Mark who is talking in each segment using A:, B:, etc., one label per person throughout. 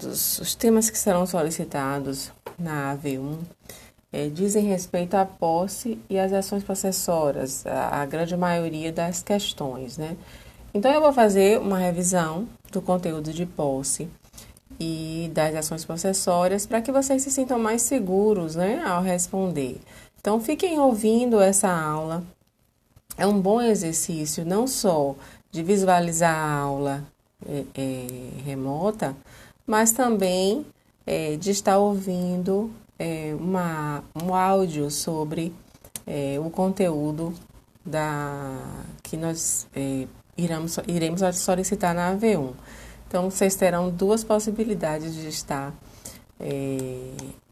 A: solicitados, os temas que serão solicitados na AV1 é, dizem respeito à posse e às ações possessoras, a, a grande maioria das questões, né? Então, eu vou fazer uma revisão do conteúdo de posse e das ações possessórias para que vocês se sintam mais seguros, né, ao responder. Então, fiquem ouvindo essa aula. É um bom exercício, não só de visualizar a aula é, é, remota, mas também é, de estar ouvindo é, uma, um áudio sobre é, o conteúdo da, que nós é, iremos, iremos solicitar na AV1. Então, vocês terão duas possibilidades de estar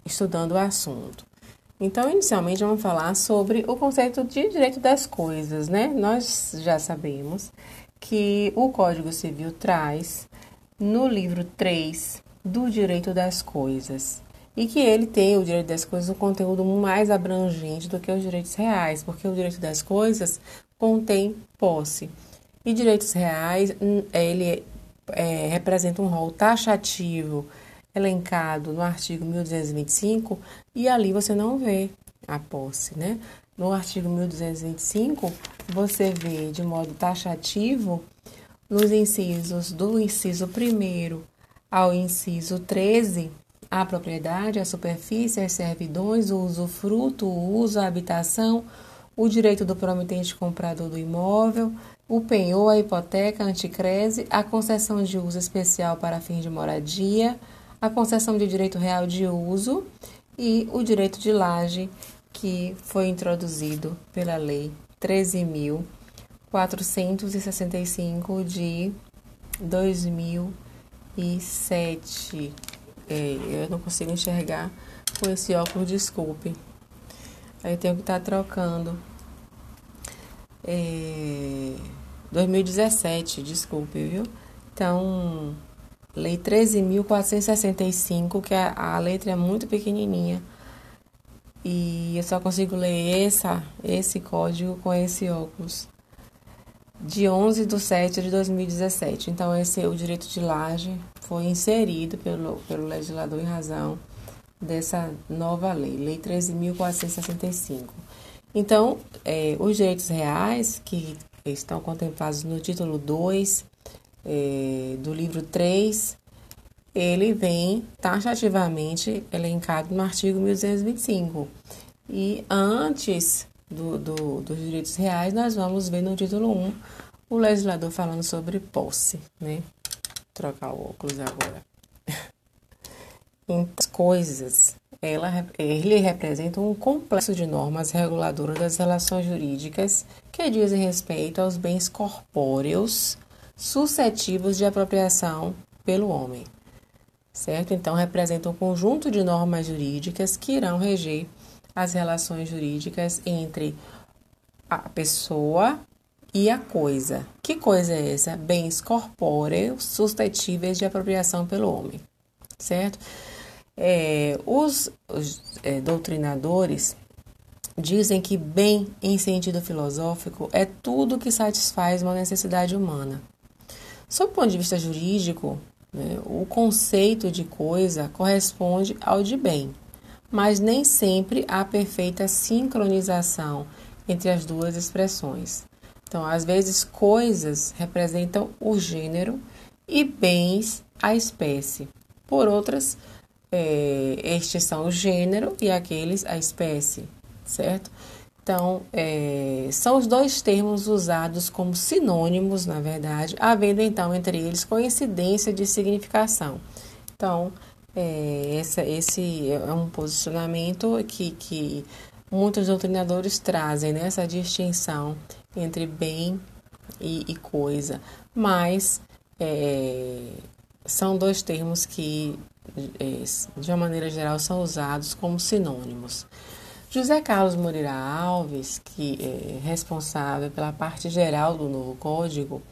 A: estudando o assunto. Então, inicialmente, vamos falar sobre o conceito de direito das coisas, né? Nós já sabemos que o Código Civil traz no livro 3 do Direito das Coisas e que ele tem o direito das coisas um conteúdo mais abrangente do que os direitos reais, porque o direito das coisas contém posse e direitos reais hum, ele é, representa um rol taxativo elencado no artigo 1225 e ali você não vê a posse, né? No artigo 1225 você vê de modo taxativo nos incisos do inciso 1 ao inciso 13 a propriedade, a superfície, as servidões, o usufruto, o uso, a habitação, o direito do promitente comprador do imóvel, o penhor, a hipoteca, a anticrese, a concessão de uso especial para fim de moradia, a concessão de direito real de uso e o direito de laje, que foi introduzido pela Lei 13.465 de 2007. É, eu não consigo enxergar com esse óculos, desculpe. Aí eu tenho que estar tá trocando. É, 2017, desculpe, viu? Então, Lei 13.465, que a, a letra é muito pequenininha. E eu só consigo ler essa, esse código com esse óculos. De 11 de 7 de 2017. Então, esse o direito de laje foi inserido pelo, pelo legislador em razão dessa nova lei, Lei 13.465. Então, é, os direitos reais que estão contemplados no título 2 é, do livro 3 ele vem taxativamente elencado no artigo 1225. E antes do, do, dos direitos reais, nós vamos ver no título 1 o legislador falando sobre posse, né? Vou trocar o óculos agora. As coisas, ela, ele representa um complexo de normas reguladoras das relações jurídicas que dizem respeito aos bens corpóreos suscetíveis de apropriação pelo homem certo? Então, representa um conjunto de normas jurídicas que irão reger as relações jurídicas entre a pessoa e a coisa. Que coisa é essa? Bens corpóreos suscetíveis de apropriação pelo homem, certo? É, os, os é, doutrinadores dizem que bem, em sentido filosófico, é tudo que satisfaz uma necessidade humana. Sob o ponto de vista jurídico, né? O conceito de coisa corresponde ao de bem, mas nem sempre há perfeita sincronização entre as duas expressões. Então, às vezes, coisas representam o gênero e bens a espécie. Por outras, é, estes são o gênero e aqueles a espécie, certo? Então, é, são os dois termos usados como sinônimos, na verdade, havendo então entre eles coincidência de significação. Então, é, essa, esse é um posicionamento que, que muitos doutrinadores trazem, né, essa distinção entre bem e, e coisa, mas é, são dois termos que, é, de uma maneira geral, são usados como sinônimos. José Carlos Moreira Alves, que é responsável pela parte geral do novo código,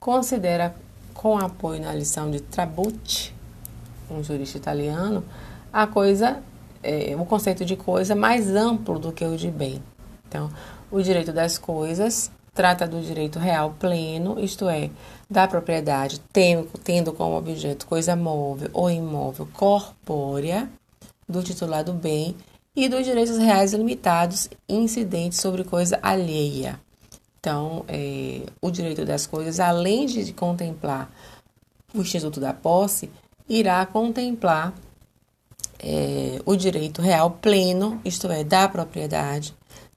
A: considera, com apoio na lição de Trabucci, um jurista italiano, a coisa, é, o conceito de coisa mais amplo do que o de bem. Então, o direito das coisas trata do direito real pleno, isto é, da propriedade tendo, tendo como objeto coisa móvel ou imóvel corpórea do titular do bem e dos direitos reais limitados incidentes sobre coisa alheia. Então, é, o direito das coisas, além de contemplar o Instituto da Posse, irá contemplar é, o direito real pleno, isto é, da propriedade,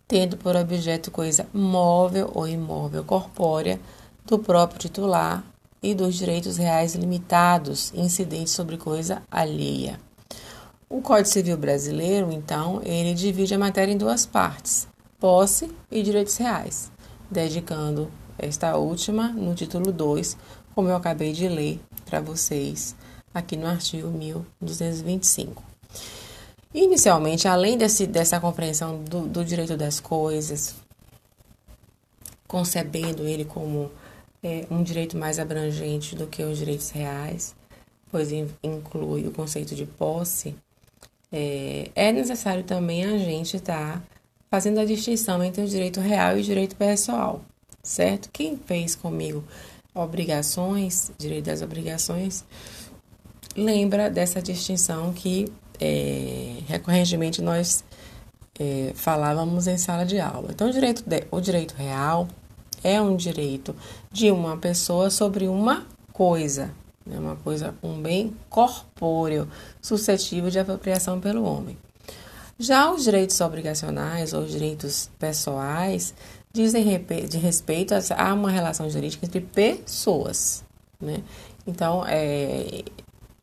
A: tendo por objeto coisa móvel ou imóvel corpórea do próprio titular e dos direitos reais limitados incidentes sobre coisa alheia. O Código Civil Brasileiro, então, ele divide a matéria em duas partes: posse e direitos reais, dedicando esta última no título 2, como eu acabei de ler para vocês aqui no artigo 1225. Inicialmente, além desse, dessa compreensão do, do direito das coisas, concebendo ele como é, um direito mais abrangente do que os direitos reais, pois inclui o conceito de posse, é, é necessário também a gente estar tá fazendo a distinção entre o direito real e o direito pessoal, certo? Quem fez comigo obrigações, direito das obrigações, lembra dessa distinção que é, recorrentemente nós é, falávamos em sala de aula. Então, o direito, de, o direito real é um direito de uma pessoa sobre uma coisa, né? uma coisa, um bem corpóreo, suscetível de apropriação pelo homem. Já os direitos obrigacionais ou os direitos pessoais dizem de respeito a uma relação jurídica entre pessoas, né? Então, é,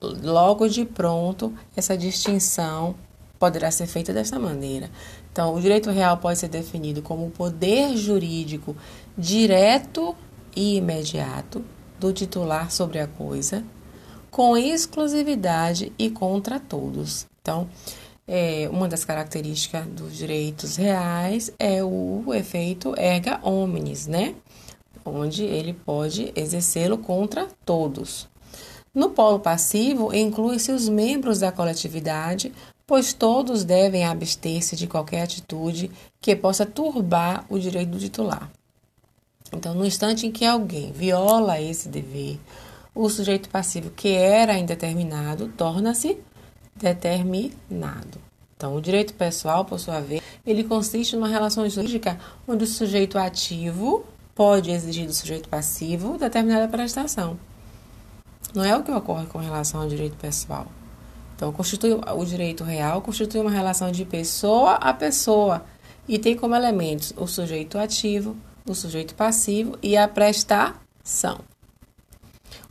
A: logo de pronto, essa distinção poderá ser feita dessa maneira. Então, o direito real pode ser definido como o poder jurídico direto e imediato do titular sobre a coisa, com exclusividade e contra todos. Então, é, uma das características dos direitos reais é o efeito erga omnes, né? Onde ele pode exercê-lo contra todos. No polo passivo, inclui-se os membros da coletividade, pois todos devem abster-se de qualquer atitude que possa turbar o direito do titular. Então, no instante em que alguém viola esse dever, o sujeito passivo que era indeterminado torna-se determinado. Então, o direito pessoal, por sua vez, ele consiste numa relação jurídica onde o sujeito ativo pode exigir do sujeito passivo determinada prestação. Não é o que ocorre com relação ao direito pessoal. Então, constitui o direito real constitui uma relação de pessoa a pessoa e tem como elementos o sujeito ativo, o sujeito passivo e a prestação.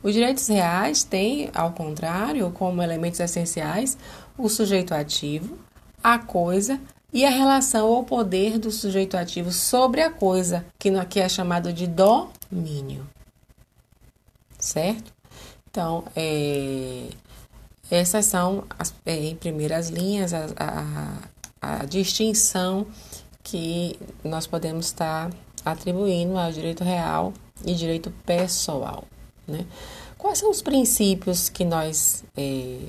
A: Os direitos reais têm, ao contrário, como elementos essenciais, o sujeito ativo, a coisa e a relação ou poder do sujeito ativo sobre a coisa, que aqui é chamado de domínio. Certo? Então, é, essas são, as, é, em primeiras linhas, a, a, a, distinção que nós podemos estar atribuindo ao direito real e direito pessoal. Né? Quais são os princípios que nós é,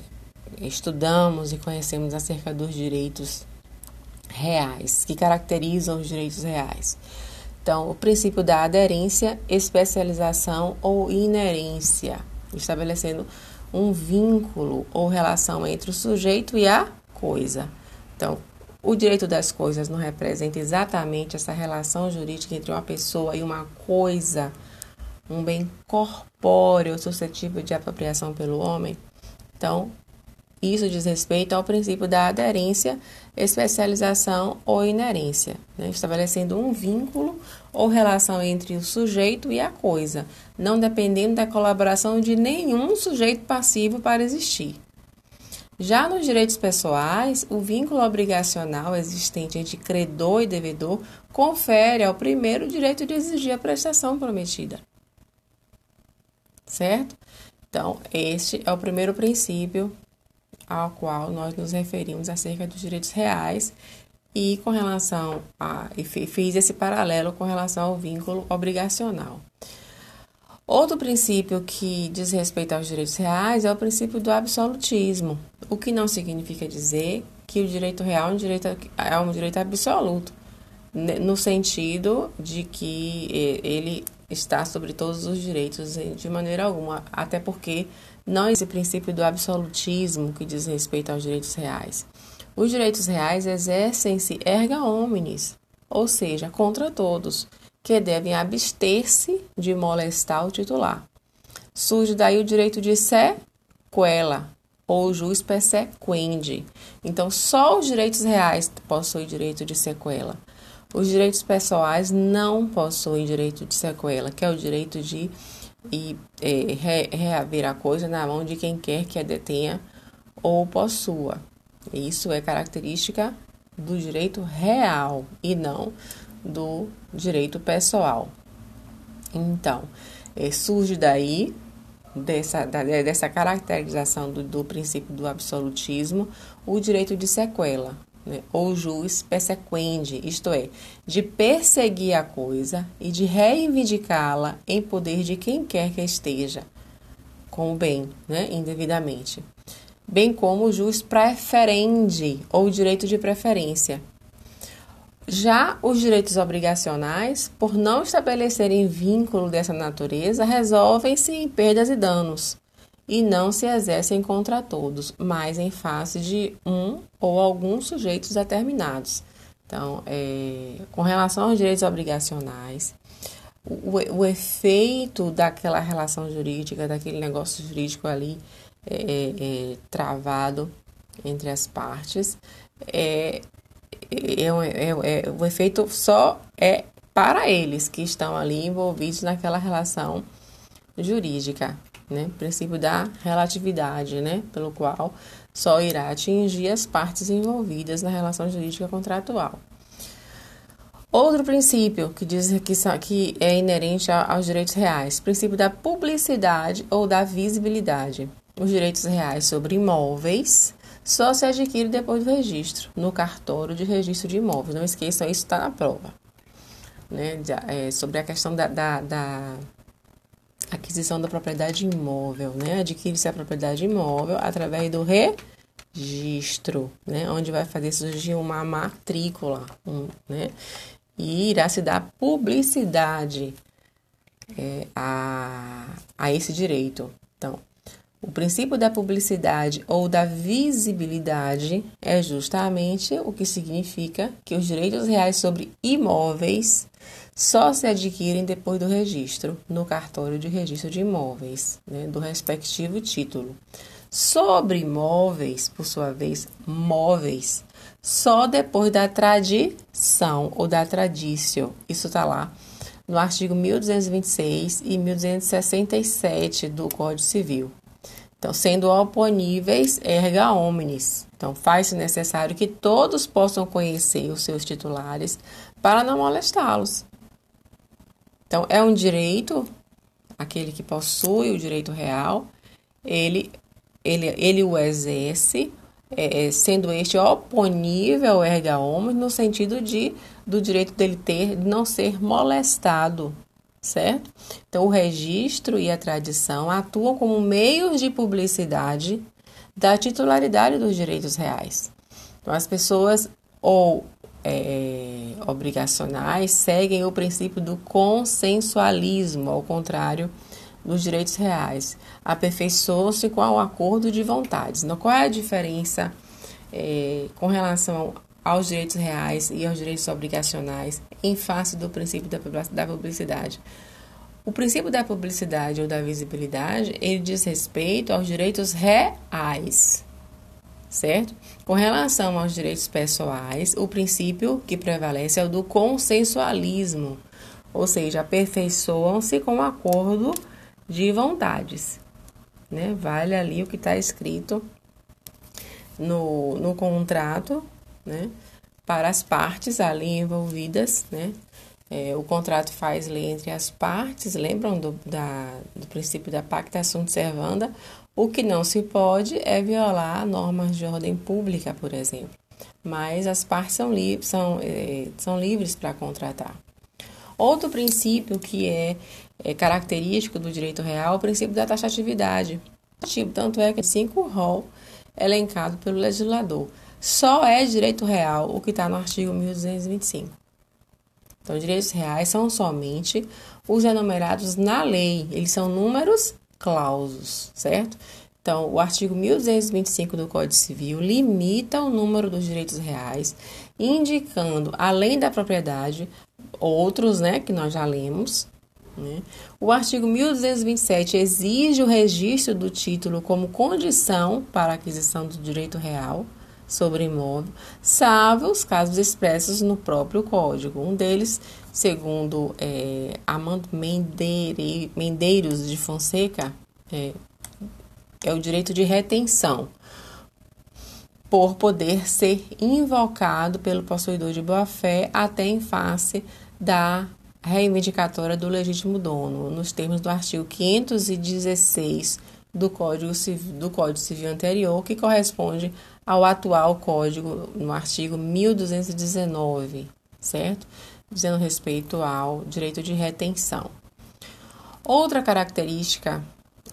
A: estudamos e conhecemos acerca dos direitos reais, que caracterizam os direitos reais? Então, o princípio da aderência, especialização ou inerência estabelecendo um vínculo ou relação entre o sujeito e a coisa. Então, o direito das coisas não representa exatamente essa relação jurídica entre uma pessoa e uma coisa, um bem corpóreo suscetível de apropriação pelo homem. Então, isso diz respeito ao princípio da aderência, especialização ou inerência, né? estabelecendo um vínculo ou relação entre o sujeito e a coisa, não dependendo da colaboração de nenhum sujeito passivo para existir. Já nos direitos pessoais, o vínculo obrigacional existente entre credor e devedor confere ao primeiro o direito de exigir a prestação prometida. Certo? Então, este é o primeiro princípio ao qual nós nos referimos acerca dos direitos reais e com relação a e fiz esse paralelo com relação ao vínculo obrigacional. Outro princípio que diz respeito aos direitos reais é o princípio do absolutismo, o que não significa dizer que o direito real é um direito, é um direito absoluto. no sentido de que ele está sobre todos os direitos de maneira alguma, até porque não esse princípio do absolutismo que diz respeito aos direitos reais. Os direitos reais exercem-se erga omnes, ou seja, contra todos, que devem abster-se de molestar o titular. Surge daí o direito de sequela, ou jus persequendi. Então, só os direitos reais possuem direito de sequela. Os direitos pessoais não possuem direito de sequela, que é o direito de e é, re, reaver a coisa na mão de quem quer que a detenha ou possua. Isso é característica do direito real e não do direito pessoal. Então, é, surge daí dessa, dessa caracterização do, do princípio do absolutismo o direito de sequela, né? ou jus persequendi, isto é, de perseguir a coisa e de reivindicá-la em poder de quem quer que esteja com o bem, né? indevidamente. Bem como o jus preferendi, ou direito de preferência. Já os direitos obrigacionais, por não estabelecerem vínculo dessa natureza, resolvem-se em perdas e danos e não se exercem contra todos, mas em face de um ou alguns sujeitos determinados. Então, é, com relação aos direitos obrigacionais, o, o, efeito daquela relação jurídica, daquele negócio jurídico ali é, é, é travado entre as partes, é, é, é, o efeito só é para eles que estão ali envolvidos naquela relação jurídica né? Princípio da relatividade, né? Pelo qual só irá atingir as partes envolvidas na relação jurídica contratual. Outro princípio que diz que, que é inerente aos direitos reais, princípio da publicidade ou da visibilidade. Os direitos reais sobre imóveis só se adquirem depois do registro, no cartório de registro de imóveis. Não esqueçam, isso está na prova. Né? É, sobre a questão da, da, da aquisição da propriedade imóvel, né? Adquire-se a propriedade imóvel através do registro, né? Onde vai fazer surgir uma matrícula, um, né? E irá se dar publicidade é, a, a esse direito. Então, o princípio da publicidade ou da visibilidade é justamente o que significa que os direitos reais sobre imóveis só se adquirem depois do registro no cartório de registro de imóveis, né, do respectivo título. Sobre imóveis, por sua vez, móveis, só depois da tradição ou da tradição. Isso está lá no artigo 1226 e 1267 do Código Civil. Então, sendo oponíveis erga omnes. Então, faz-se necessário que todos possam conhecer os seus titulares para não molestá-los. Então, é um direito, aquele que possui o direito real, ele, ele, ele o exerce, é, é sendo este oponível erga omnes, no sentido de do direito dele ter, de não ser molestado, certo? Então, o registro e a tradição atuam como meios de publicidade da titularidade dos direitos reais. Então, as pessoas ou é, obrigacionais seguem o princípio do consensualismo, ao contrário dos direitos reais. Aperfeiçoam-se com o acordo de vontades. Então, qual é a diferença é, com relação aos direitos reais e aos direitos obrigacionais em face do princípio da publicidade? O princípio da publicidade ou da visibilidade, ele diz respeito aos direitos reais, certo? Com relação aos direitos pessoais, o princípio que prevalece é o do consensualismo, ou seja, aperfeiçoam-se com acordo de vontades. Né? Vale ali o que está escrito no, no contrato, né? Para as partes ali envolvidas, né? É, o contrato faz lei entre as partes, lembram do, da, do princípio da pacta sunt servanda, o que não se pode é violar normas de ordem pública, por exemplo. Mas as partes são, li são, é, são livres para contratar. Outro princípio que é, é, característico do direito real é o princípio da taxatividade. Tanto é que cinco rol elencado pelo legislador. Só é direito real o que está no artigo 1225. Então, direitos reais são somente os enumerados na lei, eles são números clausos, certo? Então, o artigo 1225 do Código Civil limita o número dos direitos reais, indicando, além da propriedade, outros, né, que nós já lemos. Né? O artigo 1227 exige o registro do título como condição para a aquisição do direito real sobre imóvel, salvo os casos expressos no próprio Código. Um deles, segundo é, Amando Mendeire, Mendeiros de Fonseca, é, é o direito de retenção, por poder ser invocado pelo possuidor de boa-fé até em face da reivindicatória do legítimo dono, nos termos do artigo 516 do Código Civil, do Código Civil anterior, que corresponde ao atual Código, no artigo 1219, certo? Dizendo respeito ao direito de retenção. Outra característica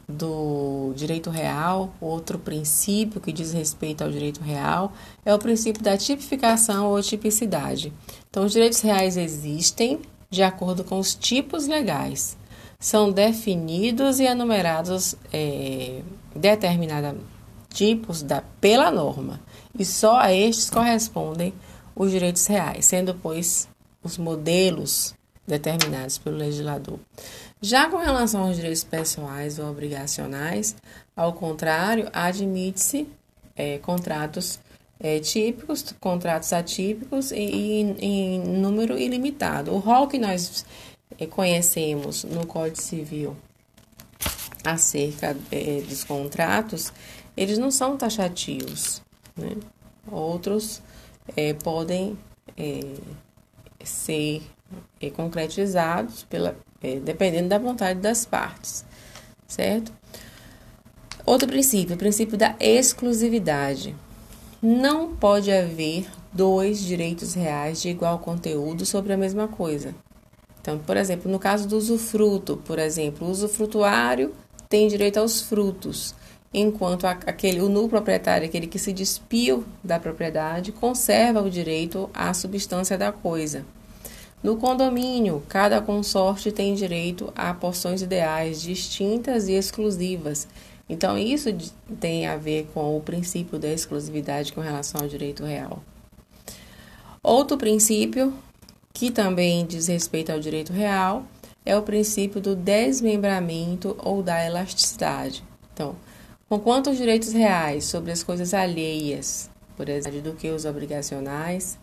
A: do direito real, outro princípio que diz respeito ao direito real, é o princípio da tipificação ou tipicidade. Então, os direitos reais existem de acordo com os tipos legais. São definidos e enumerados é, determinados tipos da, pela norma, e só a estes correspondem os direitos reais, sendo, pois, os modelos determinados pelo legislador. Já com relação aos direitos pessoais ou obrigacionais, ao contrário, admite-se é, contratos é, típicos, contratos atípicos em, em número ilimitado. O rol que nós é, conhecemos no Código Civil acerca é, dos contratos, eles não são taxativos. Né? Outros é, podem é, ser é, concretizados pela, é, dependendo da vontade das partes, certo? Outro princípio, o princípio da exclusividade. Não pode haver dois direitos reais de igual conteúdo sobre a mesma coisa. Então, por exemplo, no caso do usufruto, por exemplo, o usufrutuário tem direito aos frutos, enquanto aquele, o nulo proprietário, aquele que se despiu da propriedade, conserva o direito à substância da coisa. No condomínio, cada consorte tem direito a porções ideais distintas e exclusivas. Então, isso tem a ver com o princípio da exclusividade com relação ao direito real. Outro princípio, que também diz respeito ao direito real, é o princípio do desmembramento ou da elasticidade. Então, conquanto os direitos reais sobre as coisas alheias, por exemplo, do que os obrigacionais,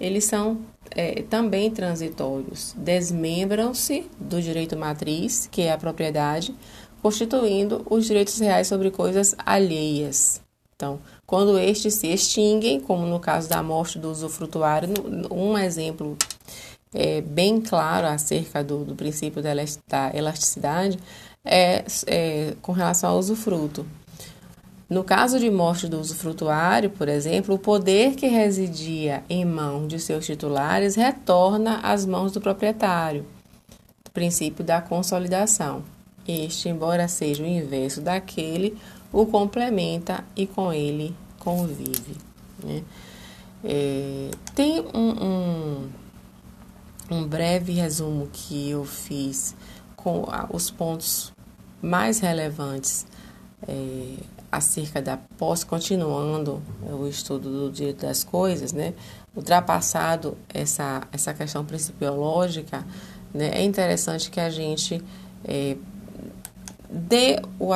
A: eles são é, também transitórios. Desmembram-se do direito matriz, que é a propriedade, constituindo os direitos reais sobre coisas alheias. Então, quando estes se extinguem, como no caso da morte do usufrutuário, um exemplo é, bem claro acerca do, do princípio da elasticidade é, é com relação ao usufruto. No caso de morte do usufrutuário, por exemplo, o poder que residia em mão de seus titulares retorna às mãos do proprietário. Princípio da consolidação. Este, embora seja o inverso daquele, o complementa e com ele convive. Né? É, tem um, um, um breve resumo que eu fiz com os pontos mais relevantes. É, acerca da posse, continuando o estudo do direito das coisas, né, ultrapassado essa, essa questão principiológica, né, é interessante que a gente é, dê o,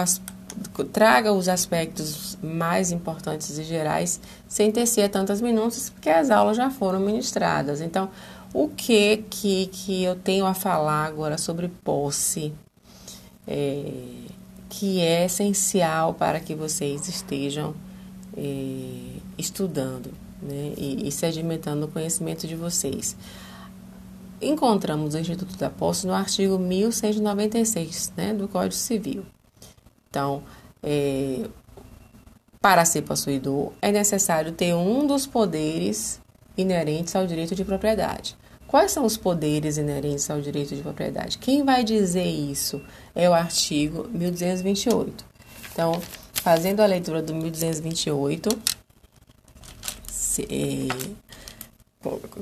A: traga os aspectos mais importantes e gerais sem tecer tantas minúcias, porque as aulas já foram ministradas. Então, o que que, que eu tenho a falar agora sobre posse? É, que é essencial para que vocês estejam é, estudando né, e, e sedimentando o conhecimento de vocês. Encontramos o Instituto da Posse no artigo 1196 né, do Código Civil. Então, é, para ser possuidor, é necessário ter um dos poderes inerentes ao direito de propriedade. Quais são os poderes inerentes ao direito de propriedade? Quem vai dizer isso é o artigo 1228. Então, fazendo a leitura do 1228, se, é,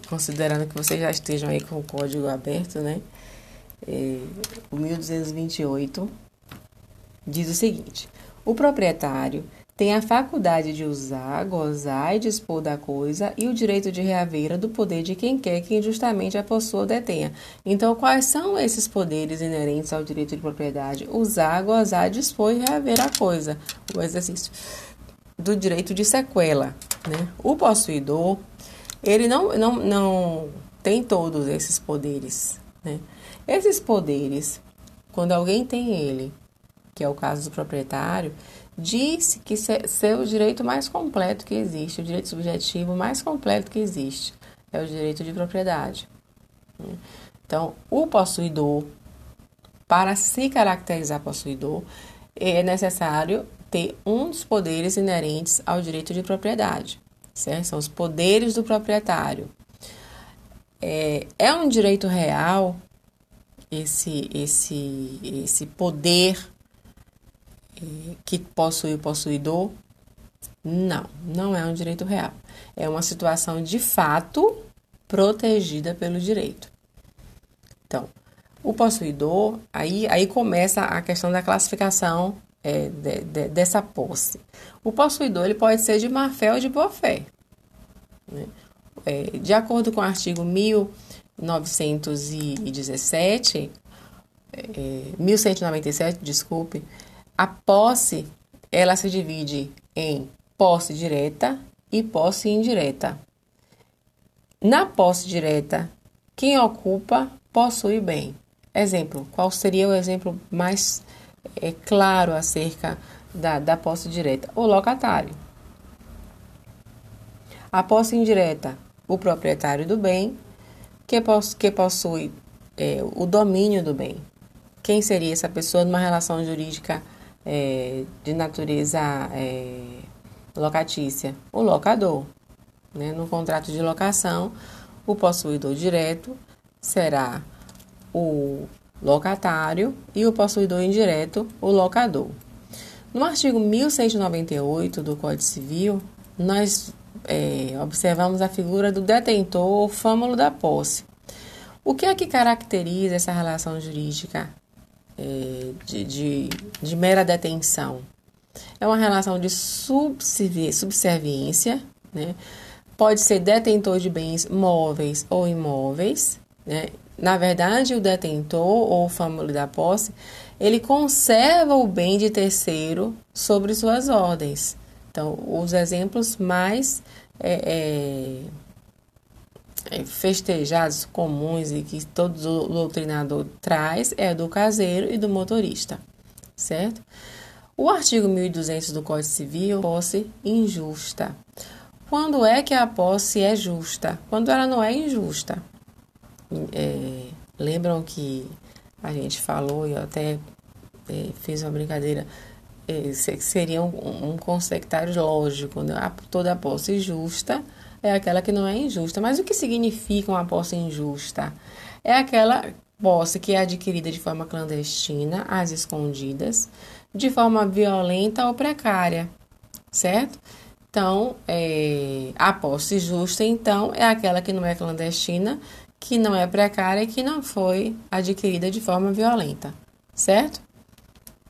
A: considerando que vocês já estejam aí com o código aberto, né? É, o 1228 diz o seguinte: o proprietário tem a faculdade de usar, gozar e dispor da coisa e o direito de reaver do poder de quem quer que injustamente a possua ou detenha. Então, quais são esses poderes inerentes ao direito de propriedade? Usar, gozar, dispor e reaver a coisa. O exercício do direito de sequela. Né? O possuidor, ele não, não, não tem todos esses poderes. Né? Esses poderes, quando alguém tem ele, que é o caso do proprietário, disse que ser o direito mais completo que existe, o direito subjetivo mais completo que existe, é o direito de propriedade. Então, o possuidor, para se caracterizar possuidor, é necessário ter um dos poderes inerentes ao direito de propriedade, certo? São os poderes do proprietário. É, é um direito real esse, esse, esse poder que possui o possuidor? Não, não é um direito real. É uma situação de fato protegida pelo direito. Então, o possuidor, aí, aí começa a questão da classificação é, de, de, dessa posse. O possuidor ele pode ser de má fé ou de boa fé. Né? É, de acordo com o artigo 1917, é, 1197, desculpe, a posse, ela se divide em posse direta e posse indireta. Na posse direta, quem ocupa possui bem. Exemplo, qual seria o exemplo mais é, claro acerca da, da posse direta? O locatário. A posse indireta, o proprietário do bem, que, poss que possui é, o domínio do bem. Quem seria essa pessoa numa relação jurídica é, de natureza é, locatícia? O locador. Né? No contrato de locação, o possuidor direto será o locatário e o possuidor indireto, o locador. No artigo 1198 do Código Civil, nós é, observamos a figura do detentor ou fâmulo da posse. O que é que caracteriza essa relação jurídica de, de, de, mera detenção. É uma relação de subserviência, né? pode ser detentor de bens móveis ou imóveis. Né? Na verdade, o detentor ou família da posse, ele conserva o bem de terceiro sobre suas ordens. Então, os exemplos mais é, é, festejados comuns e que todo doutrinador traz é do caseiro e do motorista, certo? O artigo 1200 do Código Civil, posse injusta. Quando é que a posse é justa? Quando ela não é injusta. É, lembram que a gente falou e eu até é, fiz uma brincadeira é, seria um, um lógico, né? toda posse justa é aquela que não é injusta. Mas o que significa uma posse injusta? É aquela posse que é adquirida de forma clandestina, às escondidas, de forma violenta ou precária, certo? Então, é, a posse justa, então, é aquela que não é clandestina, que não é precária e que não foi adquirida de forma violenta, certo?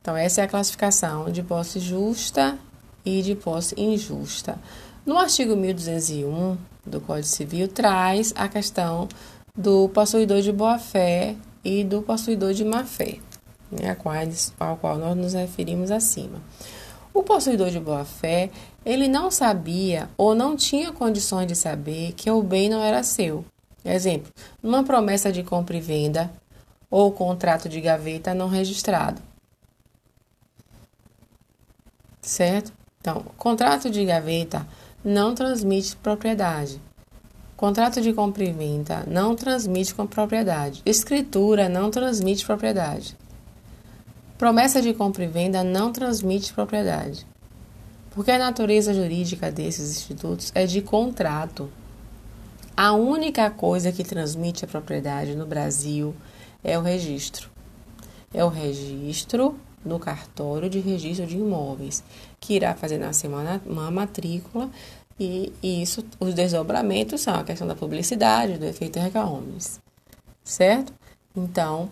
A: Então, essa é a classificação de posse justa e de posse injusta. No artigo 1201 do Código Civil, traz a questão do possuidor de boa-fé e do possuidor de má-fé, né, ao qual nós nos referimos acima. O possuidor de boa-fé, ele não sabia ou não tinha condições de saber que o bem não era seu. Exemplo, numa promessa de compra e venda ou contrato de gaveta não registrado. Certo? Então, contrato de gaveta não transmite propriedade. Contrato de compra e venda não transmite com propriedade. Escritura não transmite propriedade. Promessa de compra e venda não transmite propriedade. Porque a natureza jurídica desses institutos é de contrato. A única coisa que transmite a propriedade no Brasil é o registro. É o registro no cartório de registro de imóveis, que irá fazer nascer uma, uma matrícula E, e isso, os desdobramentos são a questão da publicidade, do efeito Erga Omnes, certo? Então,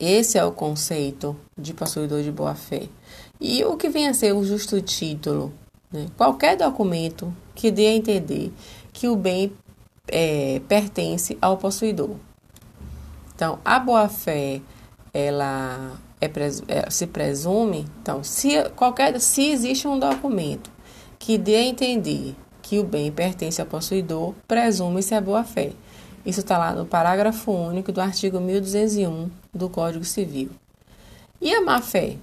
A: esse é o conceito de possuidor de boa-fé. E o que vem a ser o justo título? Né? Qualquer documento que dê a entender que o bem é, pertence ao possuidor. Então, a boa-fé, ela é, é, se presume, então, se, qualquer, se existe um documento que dê a entender que o bem pertence ao possuidor, presume-se a boa-fé. Isso está lá no parágrafo único do artigo 1201 do Código Civil. E a má-fé?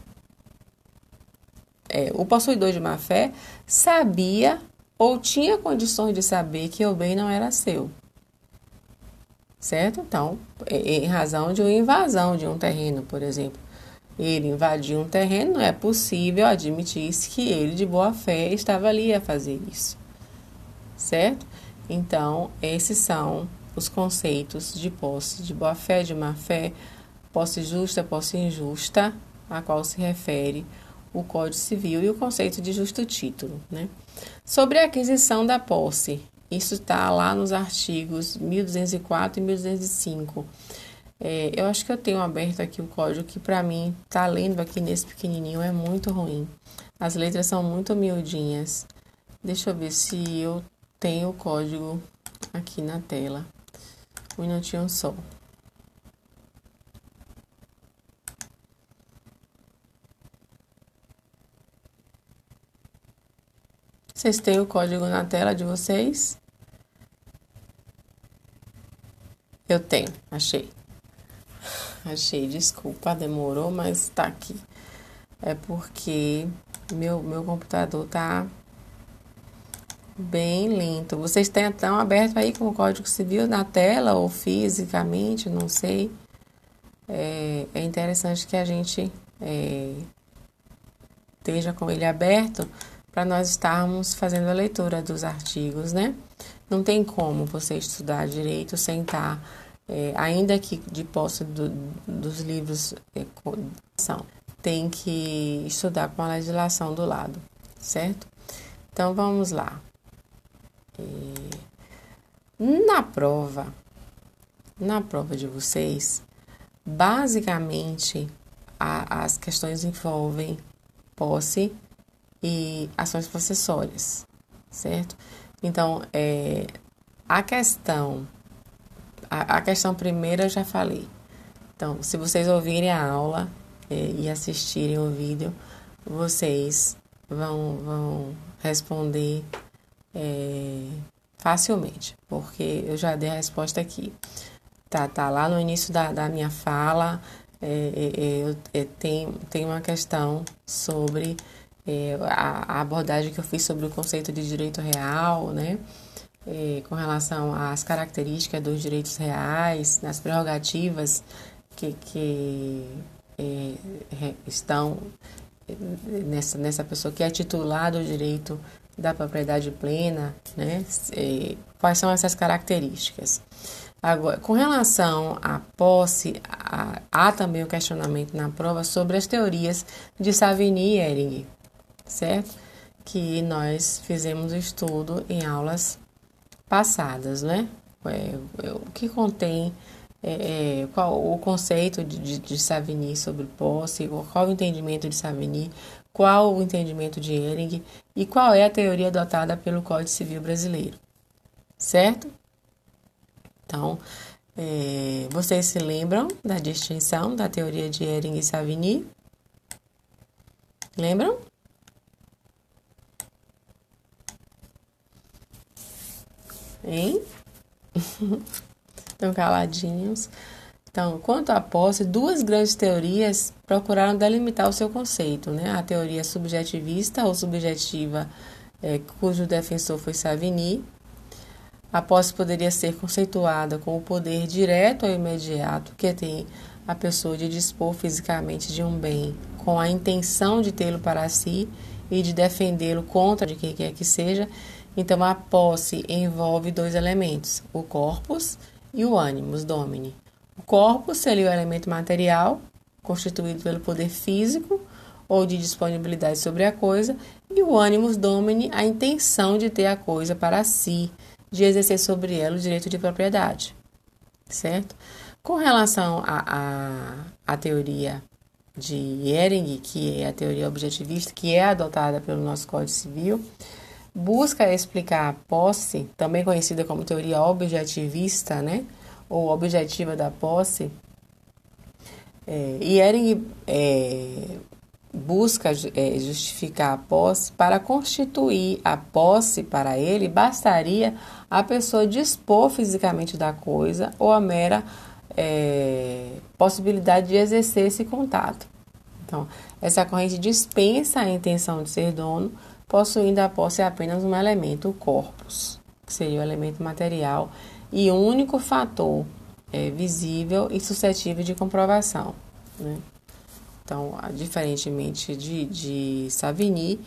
A: É, o possuidor de má-fé sabia ou tinha condições de saber que o bem não era seu. Certo? Então, em razão de uma invasão de um terreno, por exemplo. Ele invadiu um terreno, não é possível admitir-se que ele, de boa fé, estava ali a fazer isso. Certo? Então, esses são os conceitos de posse de boa fé, de má fé, posse justa, posse injusta, a qual se refere o Código Civil e o conceito de justo título. Né? Sobre a aquisição da posse, isso está lá nos artigos 1204 e 1205. É, eu acho que eu tenho aberto aqui o código que para mim tá lendo aqui nesse pequenininho é muito ruim. As letras são muito miudinhas. Deixa eu ver se eu tenho o código aqui na tela. Um minutinho só. Vocês têm o código na tela de vocês? Eu tenho, achei. Achei, desculpa, demorou, mas tá aqui. É porque meu, meu computador tá bem lento. Vocês têm então aberto aí com o Código Civil na tela ou fisicamente, não sei. É, é interessante que a gente é, esteja com ele aberto para nós estarmos fazendo a leitura dos artigos, né? Não tem como você estudar direito sem estar, é, ainda que de posse do, dos livros é, são, tem que estudar com a legislação do lado, certo? Então vamos lá. É, na prova, na prova de vocês, basicamente a, as questões envolvem posse e ações possessórias, certo? Então, é, a questão, a, questão primeira eu já falei. Então, se vocês ouvirem a aula é, e assistirem o vídeo, vocês vão, vão responder é, facilmente, porque eu já dei a resposta aqui. Tá, tá lá no início da, da minha fala, é, é, é tem, tem uma questão sobre é, a, a, abordagem que eu fiz sobre o conceito de direito real, né? É, com relação às características dos direitos reais, nas prerrogativas que, que é, estão nessa, nessa pessoa que é titular do direito da propriedade plena, né? É, quais são essas características? Agora, com relação à posse, há, há também o um questionamento na prova sobre as teorias de Savigny e Ehring certo? Que nós fizemos estudo em aulas passadas, né? É, é, o que contém é, é, qual o conceito de, de, de Savigny sobre posse, qual o entendimento de Savigny, qual o entendimento de Ehring e qual é a teoria adotada pelo Código Civil Brasileiro, certo? Então, é, vocês se lembram da distinção da teoria de Ehring e Savigny? Lembram? Hein? Estão caladinhos. Então, quanto à posse, duas grandes teorias procuraram delimitar o seu conceito, né? A teoria subjetivista ou subjetiva, é, cujo defensor foi Savigny. A posse poderia ser conceituada com o poder direto ou imediato que tem a pessoa de dispor fisicamente de um bem com a intenção de tê-lo para si e de defendê-lo contra de quem quer que seja então, a posse envolve dois elementos, o corpus e o animus domini. O corpus seria o elemento material, constituído pelo poder físico, ou de disponibilidade sobre a coisa, e o animus domini, a intenção de ter a coisa para si, de exercer sobre ela o direito de propriedade, certo? Com relação à teoria de Ehring, que é a teoria objetivista, que é adotada pelo nosso Código Civil, busca explicar a posse, também conhecida como teoria objetivista, né? Ou objetiva da posse. É, e Ehring é, busca é, justificar a posse para constituir a posse para ele, bastaria a pessoa dispor fisicamente da coisa ou a mera é, possibilidade de exercer esse contato. Então, essa corrente dispensa a intenção de ser dono, possuindo a posse apenas um elemento, o corpus, que seria o elemento material e único fator é, visível e suscetível de comprovação. Né? Então, diferentemente de, de Savigny,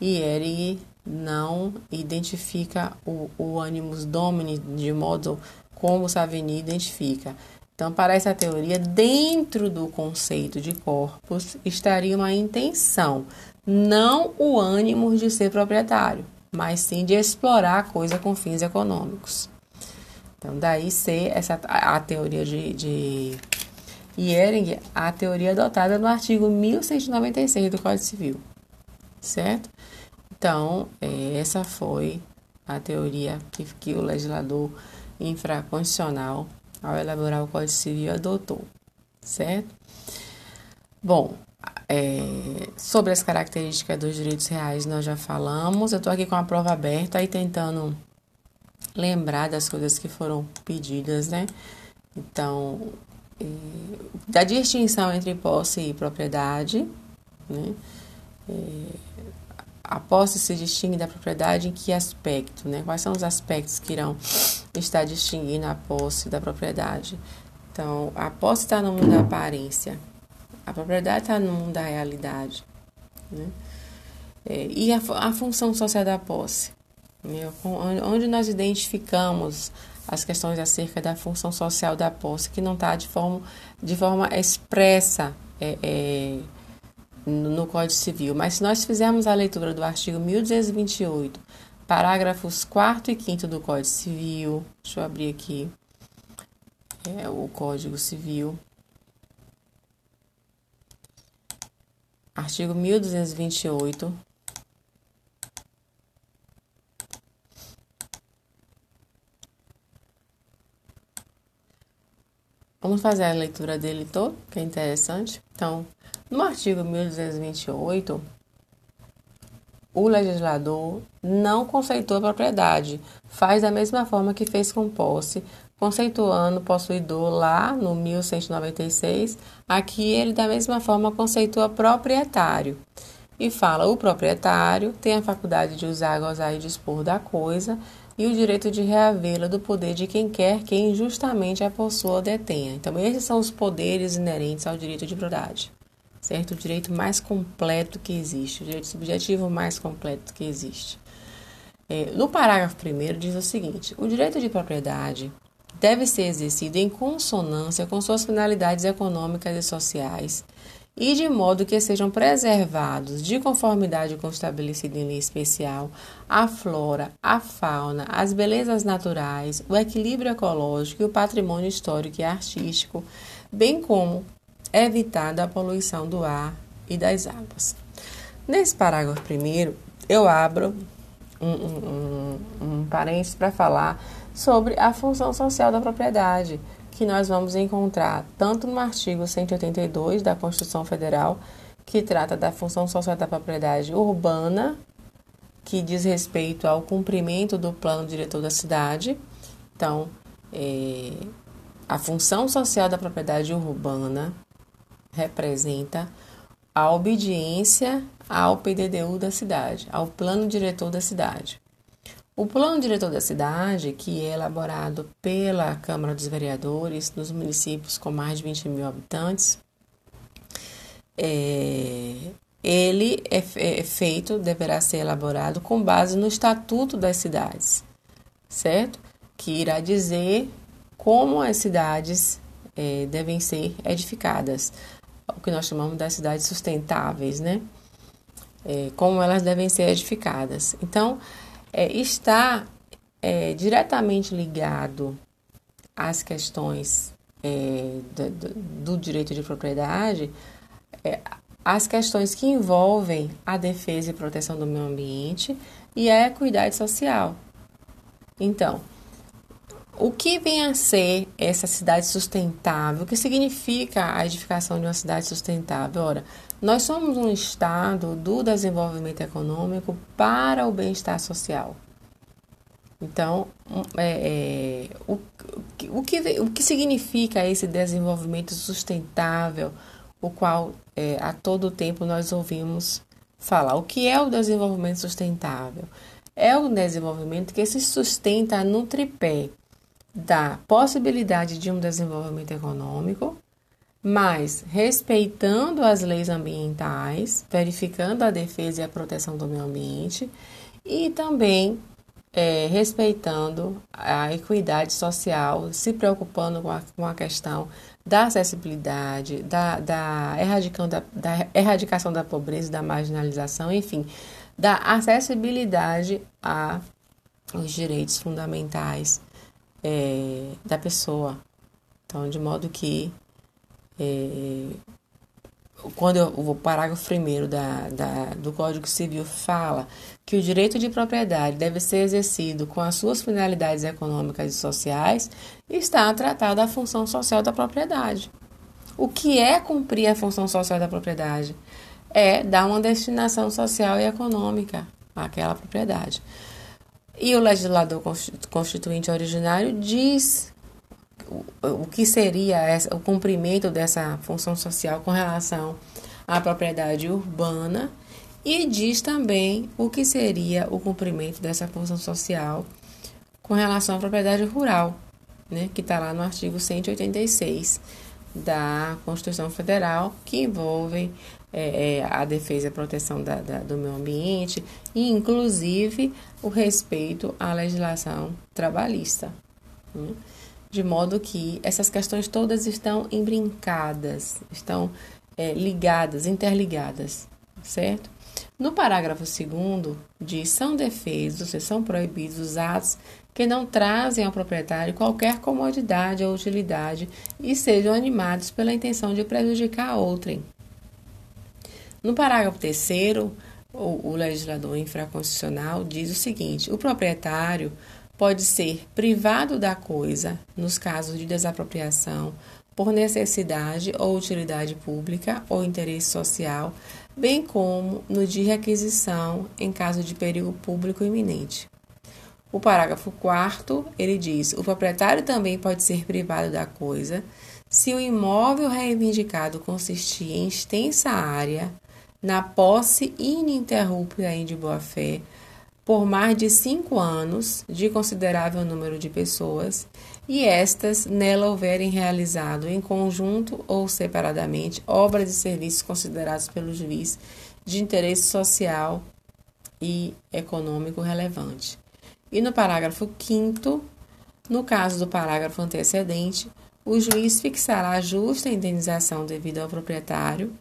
A: Ehring não identifica o, o animus domini de modo como Savigny identifica. Então, para essa teoria, dentro do conceito de corpus estaria uma intenção, não o ânimo de ser proprietário, mas sim de explorar a coisa com fins econômicos. Então, daí ser essa, a teoria de, de Ehring a teoria adotada no artigo 1196 do Código Civil, certo? Então, é, essa foi a teoria que, que o legislador infraconstitucional, ao elaborar o Código Civil, adotou, certo? Bom, é, sobre as características dos direitos reais nós já falamos. Eu estou aqui com a prova aberta e tentando lembrar das coisas que foram pedidas, né? Então, da distinção entre posse e propriedade. Né? A posse se distingue da propriedade em que aspecto? Né? Quais são os aspectos que irão estar distinguindo a posse da propriedade? Então, a posse está no mundo da aparência, a propriedade está no mundo da realidade. Né? É, e a, a função social da posse? Né? Onde nós identificamos as questões acerca da função social da posse, que não está de forma, de forma expressa é, é, no, no Código Civil. Mas se nós fizermos a leitura do artigo 1228, parágrafos 4 e 5 do Código Civil, deixa eu abrir aqui é, o Código Civil. Artigo 1228, Vamos fazer a leitura dele todo, que é interessante. Então, no artigo 1228, o legislador não conceitou a propriedade, faz da mesma forma que fez com posse, conceituando possuidor lá no 1196, aqui ele da mesma forma conceitua proprietário e fala o proprietário tem a faculdade de usar, gozar e dispor da coisa e o direito de reavê-la do poder de quem quer que injustamente a possua ou detenha. Então, esses são os poderes inerentes ao direito de propriedade, certo? O direito mais completo que existe, o direito subjetivo mais completo que existe. É, no parágrafo 1 diz o seguinte: o direito de propriedade deve ser exercido em consonância com suas finalidades econômicas e sociais e de modo que sejam preservados, de conformidade com o estabelecido em lei especial, a flora, a fauna, as belezas naturais, o equilíbrio ecológico e o patrimônio histórico e artístico, bem como evitada a poluição do ar e das águas. Nesse parágrafo primeiro, eu abro um, um, um, um parênteses para falar sobre a função social da propriedade, que nós vamos encontrar tanto no artigo 182 da Constituição Federal, que trata da função social da propriedade urbana, que diz respeito ao cumprimento do plano diretor da cidade. Então, é, a função social da propriedade urbana representa a obediência ao PDDU da cidade, ao plano diretor da cidade. O plano diretor da cidade, que é elaborado pela Câmara dos Vereadores nos municípios com mais de 20 mil habitantes, é, ele é, é feito, deverá ser elaborado com base no Estatuto das Cidades, certo? Que irá dizer como as cidades é, devem ser edificadas. o que nós chamamos das cidades sustentáveis, né? É, como elas devem ser edificadas. Então, é, está é, diretamente ligado às questões é, do, do, direito de propriedade, é, as questões que envolvem a defesa e proteção do meio ambiente e a equidade social. Então, o que vem a ser essa cidade sustentável? O que significa a edificação de uma cidade sustentável? Ora, nós somos um Estado do desenvolvimento econômico para o bem-estar social. Então, é, é, o, o, que, o que significa esse desenvolvimento sustentável, o qual é, a todo tempo nós ouvimos falar? O que é o desenvolvimento sustentável? É o desenvolvimento que se sustenta no tripé da possibilidade de um desenvolvimento econômico, mas respeitando as leis ambientais, verificando a defesa e a proteção do meio ambiente e também é, respeitando a equidade social, se preocupando com a, com a questão da acessibilidade, da, da, erradicação da, da erradicação da pobreza, da marginalização, enfim, da acessibilidade aos direitos fundamentais é, da pessoa. Então, de modo que é, quando eu, o parágrafo primeiro da, da, do Código Civil fala que o direito de propriedade deve ser exercido com as suas finalidades econômicas e sociais, está tratada a função social da propriedade. O que é cumprir a função social da propriedade? É dar uma destinação social e econômica àquela propriedade. E o legislador constituinte originário diz o que seria essa, o cumprimento dessa função social com relação à propriedade urbana e diz também o que seria o cumprimento dessa função social com relação à propriedade rural, né, que está lá no artigo 186 da Constituição Federal, que envolve é, é, a defesa e a proteção da, da, do meio ambiente e, inclusive, o respeito à legislação trabalhista. Né? De modo que essas questões todas estão embrincadas, estão é, ligadas, interligadas, certo? No parágrafo 2 diz: são defesos são proibidos os atos que não trazem ao proprietário qualquer comodidade ou utilidade e sejam animados pela intenção de prejudicar a outrem. No parágrafo 3, o, o legislador infraconstitucional diz o seguinte: o proprietário pode ser privado da coisa nos casos de desapropriação por necessidade ou utilidade pública ou interesse social, bem como no de requisição em caso de perigo público iminente. O parágrafo 4 ele diz: o proprietário também pode ser privado da coisa se o imóvel reivindicado consistir em extensa área na posse ininterrupta e de boa-fé por mais de cinco anos de considerável número de pessoas e estas nela houverem realizado em conjunto ou separadamente obras e serviços considerados pelo juiz de interesse social e econômico relevante. E no parágrafo 5 no caso do parágrafo antecedente, o juiz fixará a justa indenização devida ao proprietário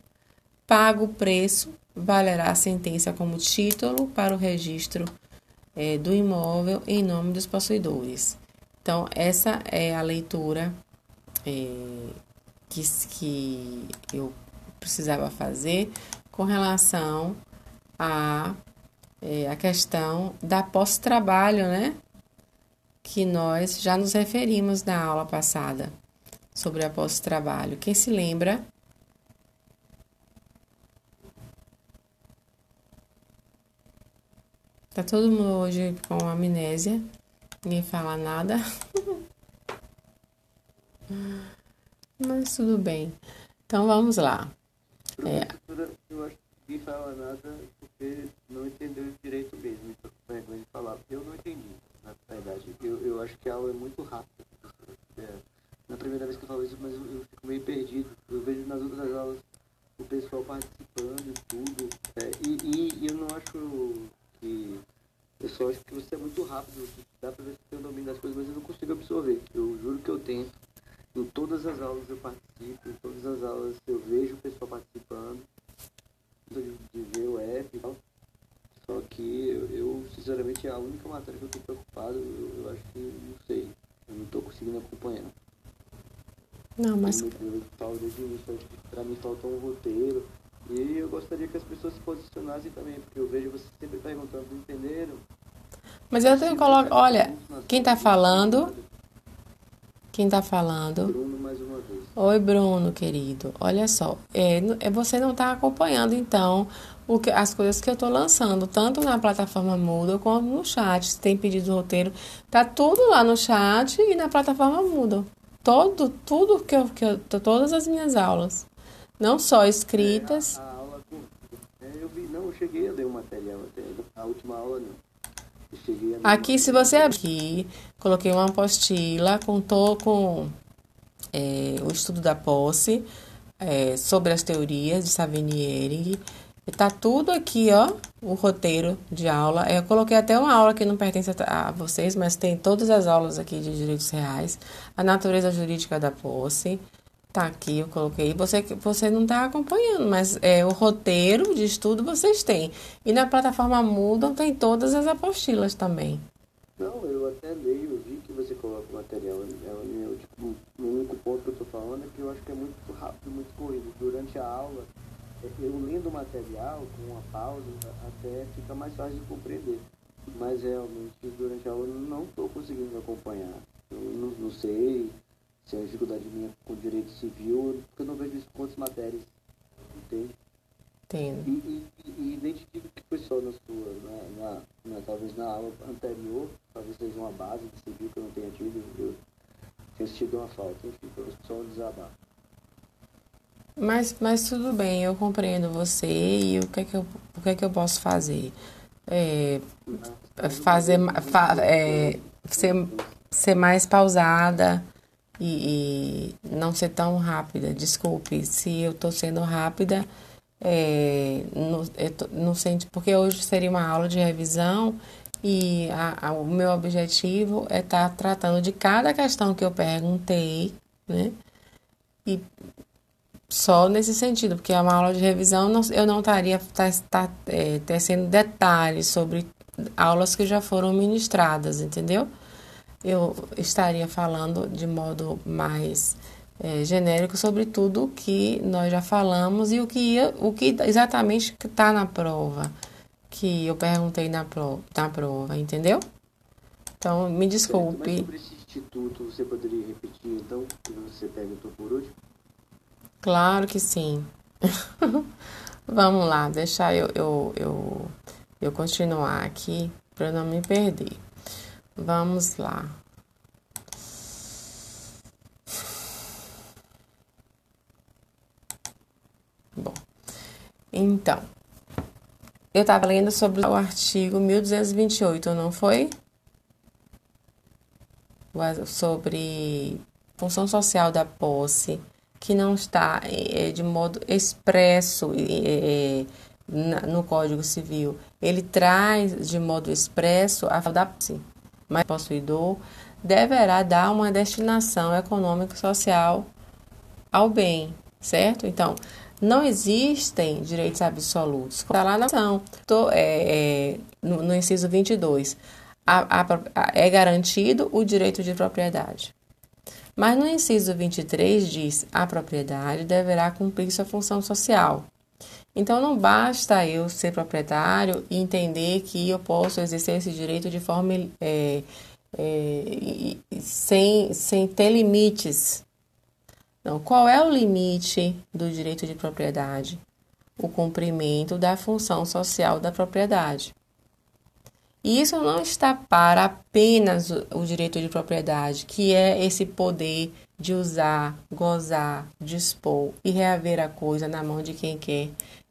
A: pago o preço, valerá a sentença como título para o registro é, do imóvel em nome dos possuidores. Então, essa é a leitura é, que, que eu precisava fazer com relação a é, a questão da pós-trabalho, né? Que nós já nos referimos na aula passada sobre a pós-trabalho. Quem se lembra? Tá todo mundo hoje com amnésia. Ninguém fala nada. Mas tudo bem. Então vamos lá.
B: É. Eu acho que ninguém fala nada porque não entendeu direito mesmo. Então, vergonha de falar. Eu não entendi, na verdade. Eu, eu acho que a aula é muito rápida. É, na primeira vez que eu falo isso, mas eu, eu fico meio perdido. Eu vejo nas outras aulas o pessoal participando e tudo. É, e, e, e eu não acho que eu só acho que você é muito rápido, dá pra ver se tem o domínio das coisas, mas eu não consigo absorver. Eu juro que eu tento. Em todas as aulas eu participo participo, todas as aulas eu vejo o pessoal participando, de, de ver o app e tal. Só que eu, eu, sinceramente, é a única matéria que eu estou preocupado, eu, eu, acho que não sei. Eu não estou conseguindo acompanhar.
A: Não, mas.
B: Para mim falta um roteiro. E eu gostaria que as pessoas se posicionassem também, porque eu vejo você sempre perguntando, entenderam?
A: Mas eu tenho coloco. Olha, quem está falando. Quem está falando?
B: Bruno, mais uma vez.
A: Oi, Bruno, querido. Olha só, é, é você não está acompanhando, então, o que, as coisas que eu estou lançando, tanto na plataforma Moodle quanto no chat. Se tem pedido roteiro, tá tudo lá no chat e na plataforma Moodle. Todo, tudo que eu, que eu, todas as minhas aulas. Não só escritas.
B: É, a, a aula eu vi, não, eu cheguei a ler o material até. A última aula não.
A: Aqui, se você abrir, coloquei uma apostila com, tô, com é, o estudo da posse é, sobre as teorias de Savinieri Tá tudo aqui, ó, o roteiro de aula. Eu coloquei até uma aula que não pertence a vocês, mas tem todas as aulas aqui de direitos reais. A natureza jurídica da posse. Tá aqui, eu coloquei. Você, você não está acompanhando, mas é, o roteiro de estudo vocês têm. E na plataforma Moodle tem todas as apostilas também.
B: Não, eu até leio, vi que você coloca o material. É, é, tipo, o único ponto que eu estou falando é que eu acho que é muito rápido, muito corrido. Durante a aula eu lendo o material com uma pausa até fica mais fácil de compreender. Mas realmente durante a aula eu não estou conseguindo acompanhar. Eu não, não, sei se é dificuldade minha com direito civil, porque eu não vejo isso com outras matérias. Entende?
A: Entendo.
B: E, e, e identifico que o pessoal na sua, na, na, na, talvez na aula anterior, talvez seja uma base de civil que eu não tenha tido, eu tenha sentido uma falta. Enfim, foi só um desabafo.
A: Mas, mas tudo bem, eu compreendo você e o que é que eu, o que é que eu posso fazer? É, fazer fa, é, ser, ser mais pausada e, e, não ser tão rápida. Desculpe se eu estou sendo rápida, é, no, no sentido, porque hoje seria uma aula de revisão e a, a, o meu objetivo é estar tá tratando de cada questão que eu perguntei, né? E só nesse sentido, porque é uma aula de revisão, eu não estaria tá, tá, é, tecendo detalhes sobre aulas que já foram ministradas, entendeu? Eu estaria falando de modo mais é, genérico sobre tudo o que nós já falamos e o que, ia, o que exatamente está na prova, que eu perguntei na, pro, na prova, entendeu? Então, me desculpe. Mas
B: sobre esse instituto, você poderia repetir, então, que você perguntou por último?
A: Claro que sim. Vamos lá, deixar eu, eu, eu, eu continuar aqui para não me perder. Vamos lá. Bom, então, eu estava lendo sobre o artigo 1228, não foi? Sobre função social da posse que não está é, de modo expresso é, no Código Civil. Ele traz de modo expresso a da mas possuidor deverá dar uma destinação econômica e social ao bem, certo? Então, não existem direitos absolutos. Está lá na ação, é, é, no, no inciso 22, a, a, a, é garantido o direito de propriedade. Mas no inciso 23 diz: a propriedade deverá cumprir sua função social. Então não basta eu ser proprietário e entender que eu posso exercer esse direito de forma é, é, sem, sem ter limites. Não, qual é o limite do direito de propriedade? O cumprimento da função social da propriedade. E isso não está para apenas o direito de propriedade, que é esse poder de usar, gozar, dispor e reaver a coisa na mão de quem quer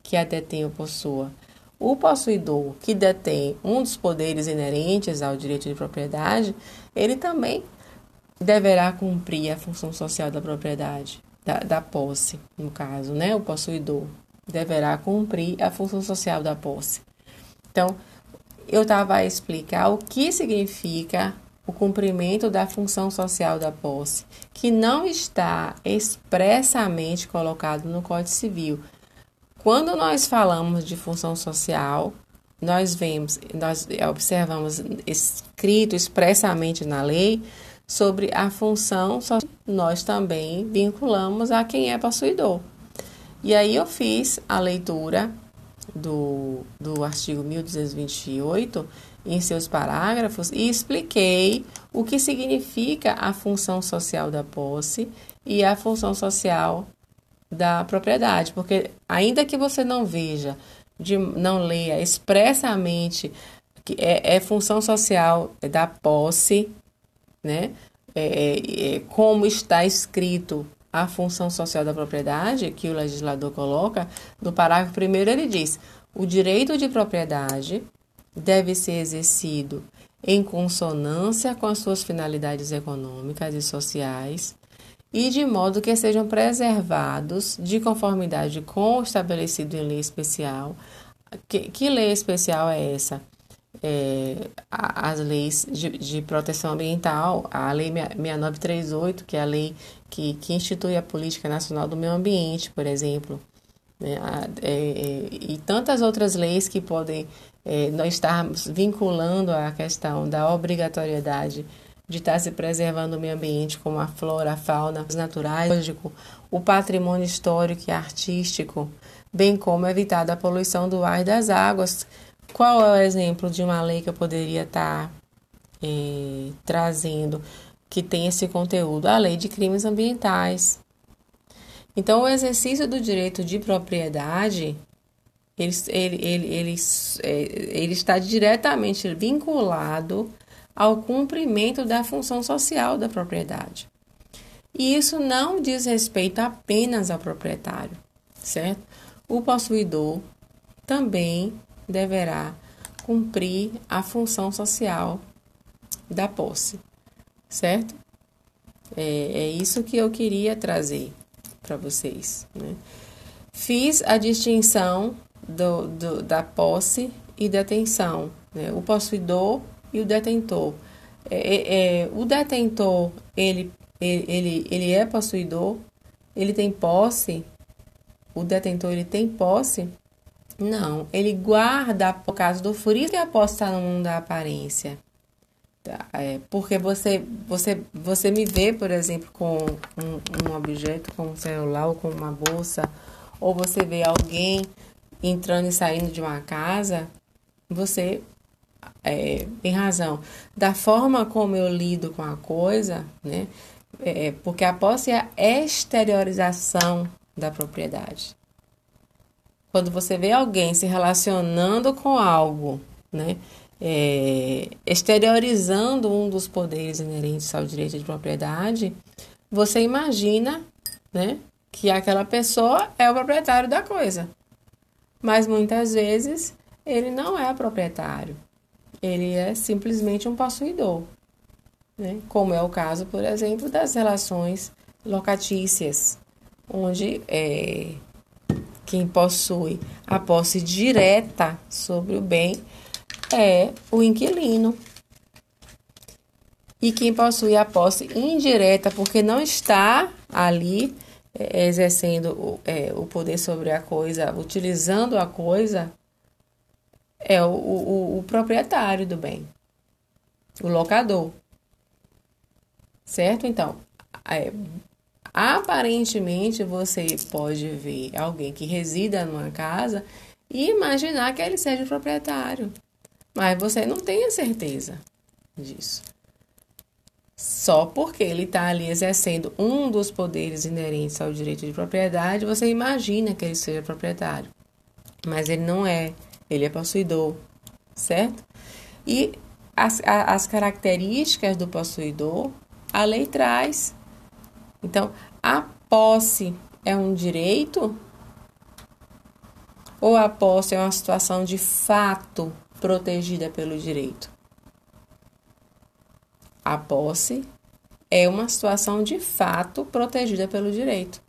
A: que a detenha ou possua. O possuidor que detém um dos poderes inerentes ao direito de propriedade, ele também deverá cumprir a função social da propriedade, da, da posse, no caso, né? O possuidor deverá cumprir a função social da posse. Então, eu estava a explicar o que significa o cumprimento da função social da posse, que não está expressamente colocado no Código Civil. Quando nós falamos de função social, nós vemos, nós observamos escrito expressamente na lei sobre a função social, nós também vinculamos a quem é possuidor. E aí eu fiz a leitura do, do artigo 1228 em seus parágrafos e expliquei o que significa a função social da posse e a função social da propriedade, porque ainda que você não veja, de, não leia expressamente que é, é função social da posse, né? É, é, é, como está escrito a função social da propriedade, que o legislador coloca, no parágrafo primeiro ele diz: o direito de propriedade deve ser exercido em consonância com as suas finalidades econômicas e sociais e de modo que sejam preservados de conformidade com o estabelecido em lei especial. Que, que lei especial é essa? É, as leis de, de, proteção ambiental, a Lei 6938, que é a lei que, que institui a Política Nacional do Meio Ambiente, por exemplo, né? é, é, e tantas outras leis que podem é, nós estarmos vinculando a questão da obrigatoriedade de estar se preservando o meio ambiente, como a flora, a fauna, os naturais, o patrimônio histórico e artístico, bem como evitar a poluição do ar e das águas. Qual é o exemplo de uma lei que eu poderia estar é, trazendo que tem esse conteúdo? A lei de crimes ambientais. Então, o exercício do direito de propriedade ele, ele, ele, ele, é, ele está diretamente vinculado ao cumprimento da função social da propriedade. E isso não diz respeito apenas ao proprietário, certo? O possuidor também deverá cumprir a função social da posse, certo? É, é isso que eu queria trazer para vocês. Né? Fiz a distinção do, do, da posse e detenção, né? o possuidor e o detentor. É, é, é, o detentor, ele, ele, ele é possuidor, ele tem posse, o detentor ele tem posse? Não, ele guarda por causa do furito e a posse está no mundo da aparência. Tá? É, porque você, você, você me vê, por exemplo, com um, um objeto, como um celular ou com uma bolsa, ou você vê alguém entrando e saindo de uma casa, você é, tem razão. Da forma como eu lido com a coisa, né? É, porque a posse é a exteriorização da propriedade. Quando você vê alguém se relacionando com algo, né? É, exteriorizando um dos poderes inerentes ao direito de propriedade, você imagina, né? Que aquela pessoa é o proprietário da coisa mas muitas vezes ele não é proprietário, ele é simplesmente um possuidor, né? como é o caso, por exemplo, das relações locatícias, onde é, quem possui a posse direta sobre o bem é o inquilino. E quem possui a posse indireta, porque não está ali é, exercendo o, é, o poder sobre a coisa, utilizando a coisa, é o, o, o proprietário do bem, o locador. Certo? Então, é, aparentemente você pode ver alguém que resida numa casa e imaginar que ele seja o proprietário, mas você não tem a certeza disso só porque ele está ali exercendo um dos poderes inerentes ao direito de propriedade, você imagina que ele seja proprietário. Mas ele não é, ele é possuidor, certo? E as, as características do possuidor, a lei traz. Então, a posse é um direito? Ou a posse é uma situação de fato protegida pelo direito? A posse é uma situação de fato protegida pelo direito.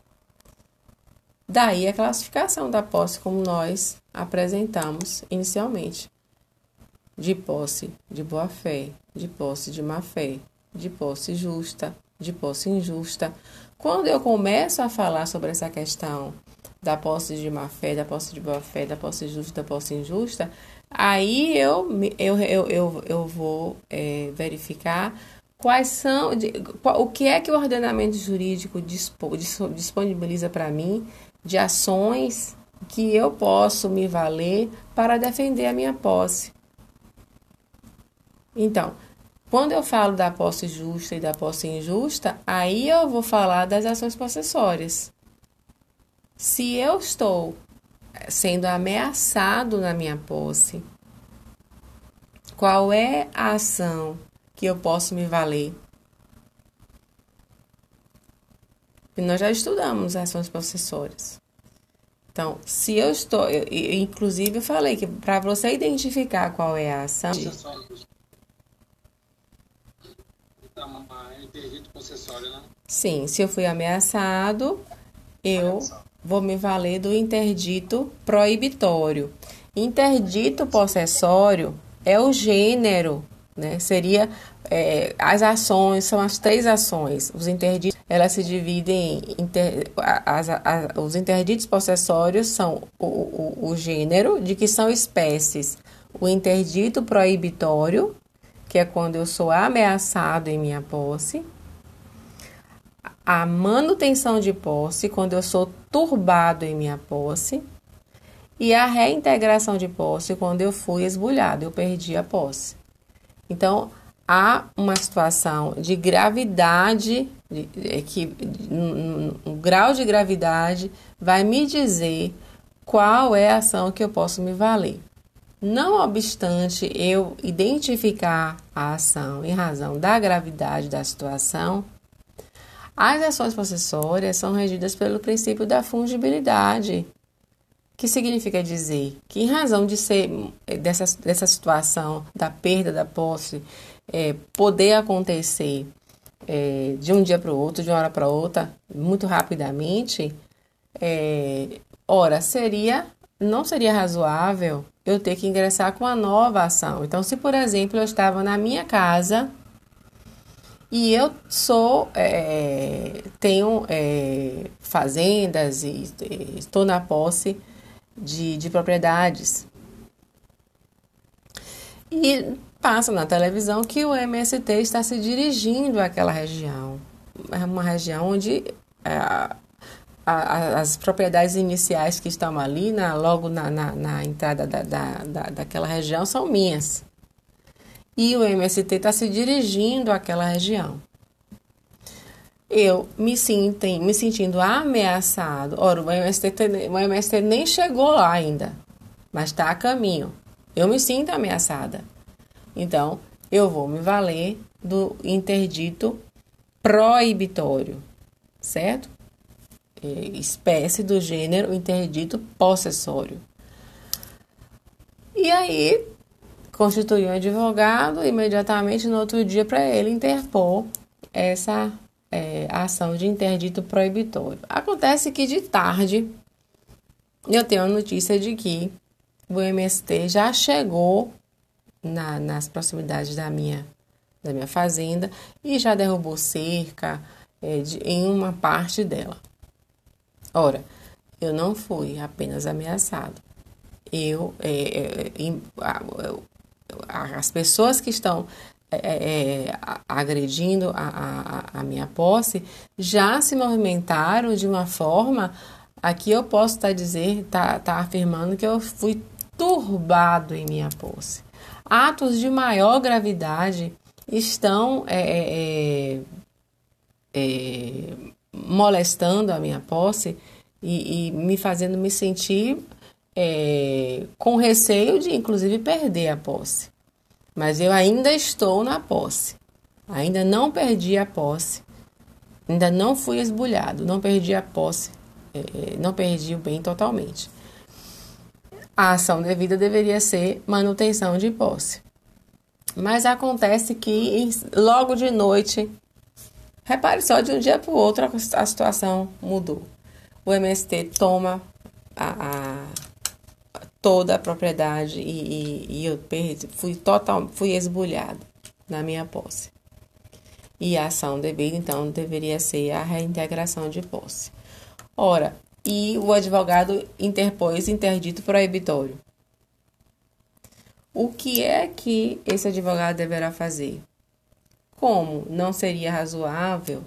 A: Daí a classificação da posse como nós apresentamos inicialmente. de posse de boa fé, de posse de má fé, de posse justa, de posse injusta. Quando eu começo a falar sobre essa questão da posse de má fé, da posse de boa fé, da posse justa, da posse injusta, aí eu, eu, eu, eu, eu vou é, verificar quais são, o que é que o ordenamento jurídico dispo, disponibiliza para mim de ações que eu posso me valer para defender a minha posse. Então, quando eu falo da posse justa e da posse injusta, aí eu vou falar das ações possessórias. Se eu estou sendo ameaçado na minha posse, qual é a ação que eu posso me valer? E nós já estudamos ações possessórias. Então, se eu estou, eu, inclusive eu falei que para você identificar qual é a ação. Sim, se eu fui ameaçado, eu vou me valer do interdito proibitório. Interdito possessório é o gênero, né? Seria é, as ações, são as três ações. Os interditos, elas se dividem em inter, as, as, os interditos possessórios são o, o, o gênero de que são espécies. O interdito proibitório, que é quando eu sou ameaçado em minha posse, a manutenção de posse, quando eu sou turbado em minha posse, e a reintegração de posse, quando eu fui esbulhado, eu perdi a posse. Então, há uma situação de gravidade, de, de, que um, um grau de gravidade vai me dizer qual é a ação que eu posso me valer. Não obstante eu identificar a ação em razão da gravidade da situação, as ações possessórias são regidas pelo princípio da fungibilidade, que significa dizer que, em razão de ser dessa, dessa situação da perda da posse é, poder acontecer é, de um dia para o outro, de uma hora para outra, muito rapidamente, é, ora, seria, não seria razoável eu ter que ingressar com uma nova ação. Então, se por exemplo eu estava na minha casa e eu sou, é, tenho é, fazendas e estou na posse de, de propriedades. E passa na televisão que o MST está se dirigindo àquela região. É uma região onde é, a, a, as propriedades iniciais que estão ali, na, logo na, na, na entrada da, da, da, daquela região, são minhas e o MST está se dirigindo àquela região. Eu me, sinto, me sentindo ameaçado. Ora, o MST, o MST nem chegou lá ainda, mas está a caminho. Eu me sinto ameaçada. Então, eu vou me valer do interdito proibitório, certo? É, espécie do gênero interdito possessório. E aí, constituir um advogado imediatamente no outro dia para ele interpor essa é, ação de interdito proibitório. Acontece que de tarde eu tenho a notícia de que o MST já chegou na, nas proximidades da minha, da minha fazenda e já derrubou cerca é, de, em uma parte dela. Ora, eu não fui apenas ameaçado. Eu, é, é, as pessoas que estão é, é, é agredindo a, a, a, minha posse já se movimentaram de uma forma aqui eu posso estar tá dizer tá, tá afirmando que eu fui turbado em minha posse atos de maior gravidade estão é, é, é molestando a minha posse e, e me fazendo me sentir é, com receio de, inclusive, perder a posse. Mas eu ainda estou na posse, ainda não perdi a posse, ainda não fui esbulhado, não perdi a posse, é, não perdi o bem totalmente. A ação devida deveria ser manutenção de posse. Mas acontece que logo de noite, repare só, de um dia para o outro a situação mudou. O MST toma a, a toda a propriedade e, e, e eu perdi, fui total, fui esbulhado na minha posse. E a ação devida, então, deveria ser a reintegração de posse. Ora, e o advogado interpôs interdito proibitório. O que é que esse advogado deverá fazer? Como não seria razoável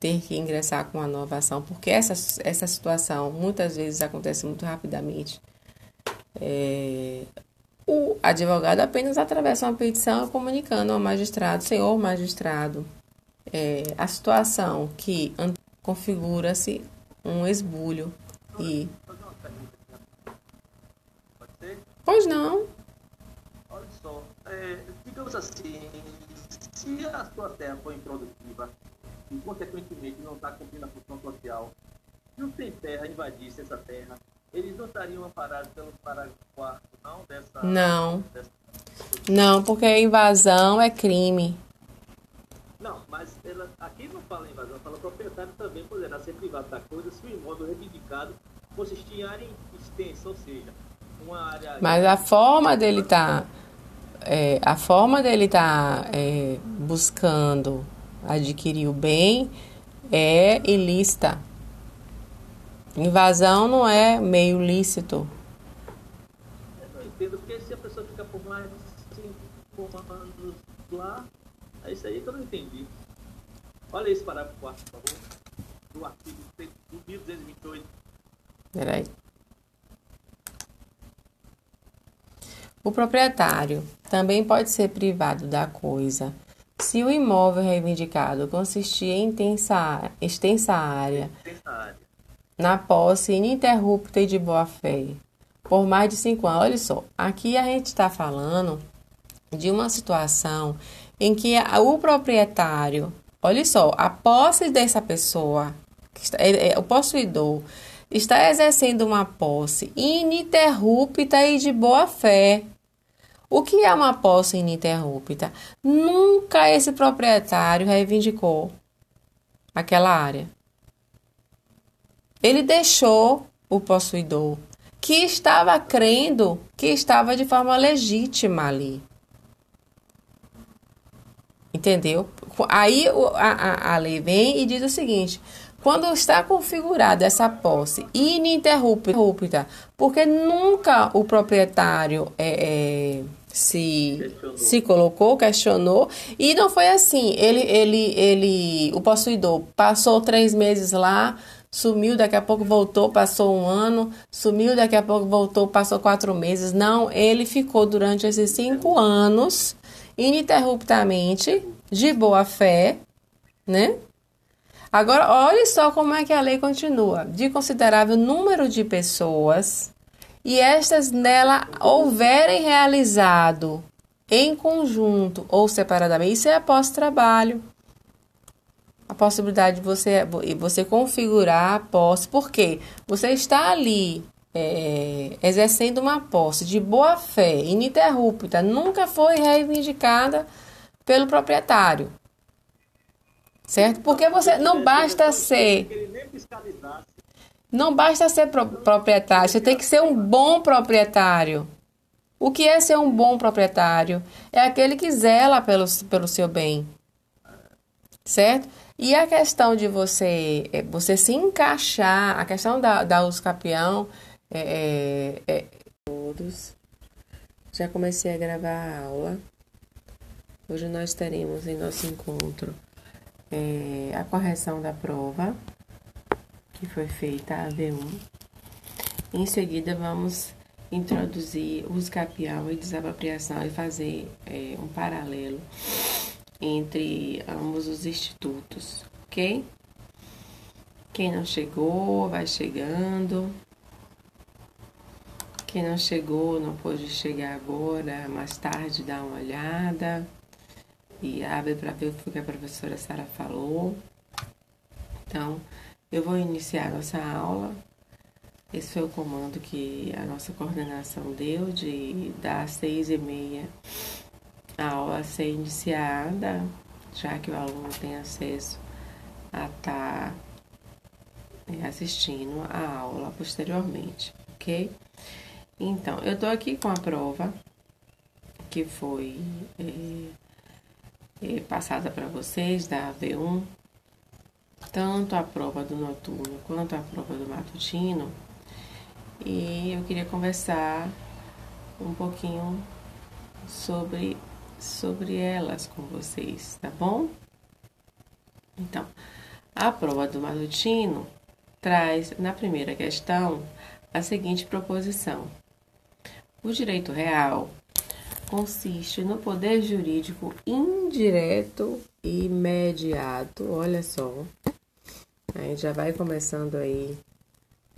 A: ter que ingressar com uma nova ação, porque essa, essa situação muitas vezes acontece muito rapidamente. É, o advogado apenas atravessa uma petição comunicando ao magistrado, senhor magistrado, é, a situação que configura-se um esbulho e. Pois não.
C: Olha só, é, digamos assim, se a sua terra for improdutiva e, consequentemente, não está cumprindo a função social, se o sem terra invadisse essa terra, eles não estariam amparados pelo parágrafo 4, não? Dessa,
A: não.
C: Dessa...
A: Não, porque a invasão é crime.
C: Não, mas fala invasão, fala proprietário também poderá ser privado da coisa se o imóvel reivindicado consistir em área extensa, ou seja, uma área.
A: Mas a forma dele tá. É, a forma dele tá é, buscando adquirir o bem é ilícita. Invasão não é meio lícito.
C: Eu não entendo, porque se a pessoa fica por mais de 5 anos lá, é isso aí que eu não entendi. Olha esse parágrafo 4, por favor, do artigo do 1228.
A: Peraí. O proprietário também pode ser privado da coisa se o imóvel reivindicado consistir em intensa, extensa área,
C: Extensa área.
A: na posse ininterrupta e de boa-fé, por mais de cinco anos. Olha só, aqui a gente está falando de uma situação em que o proprietário, olha só, a posse dessa pessoa, é- é- o possuidor, está exercendo uma posse ininterrupta e de boa-fé. O que é uma posse ininterrupta? Nunca esse proprietário reivindicou aquela área. Ele deixou o possuidor, que estava crendo que estava de forma legítima ali. Entendeu? Aí a, a, a lei vem e diz o seguinte: quando está configurada essa posse ininterrupta, porque nunca o proprietário é, é, se,
C: Questionou.
A: se colocou, questionou, e não foi assim. Ele, ele, ele, o possuidor passou três meses lá, sumiu, daqui a pouco voltou, passou um ano, sumiu, daqui a pouco voltou, passou quatro meses. Não, ele ficou durante esses cinco anos, ininterruptamente, de boa fé, né? Agora, olhe só como é que a lei continua. De considerável número de pessoas e estas nela houverem realizado em conjunto ou separadamente, isso é após trabalho. A possibilidade de você, você configurar a posse, porque você está ali é, exercendo uma posse de boa fé, ininterrupta, nunca foi reivindicada pelo proprietário. Certo? Porque você não basta ser não basta ser pro- proprietário, você tem que ser um bom proprietário. O que é ser um bom proprietário? É aquele que zela pelo, pelo seu bem. Certo? E a questão de você, é, você se encaixar, a questão da, da uso capião, é, é, é- todos. Já comecei a gravar a aula. Hoje nós teremos em nosso encontro é, a correção da prova que foi feita a V1. Em seguida, vamos introduzir uso capial e desapropriação e fazer é, um paralelo entre ambos os institutos, ok? Quem não chegou, vai chegando. Quem não chegou, não pôde chegar agora, mais tarde dá uma olhada e abre para ver o que a professora Sara falou. Então, eu vou iniciar nossa aula. Esse foi o comando que a nossa coordenação deu de das seis e meia a aula ser iniciada, já que o aluno tem acesso a estar assistindo a aula posteriormente, ok? Então, eu estou aqui com a prova que foi é, passada para vocês da V1, tanto a prova do noturno quanto a prova do matutino, e eu queria conversar um pouquinho sobre, sobre elas com vocês, tá bom? Então, a prova do matutino traz na primeira questão a seguinte proposição: o direito real consiste no poder jurídico indireto e imediato. Olha só, a gente já vai começando aí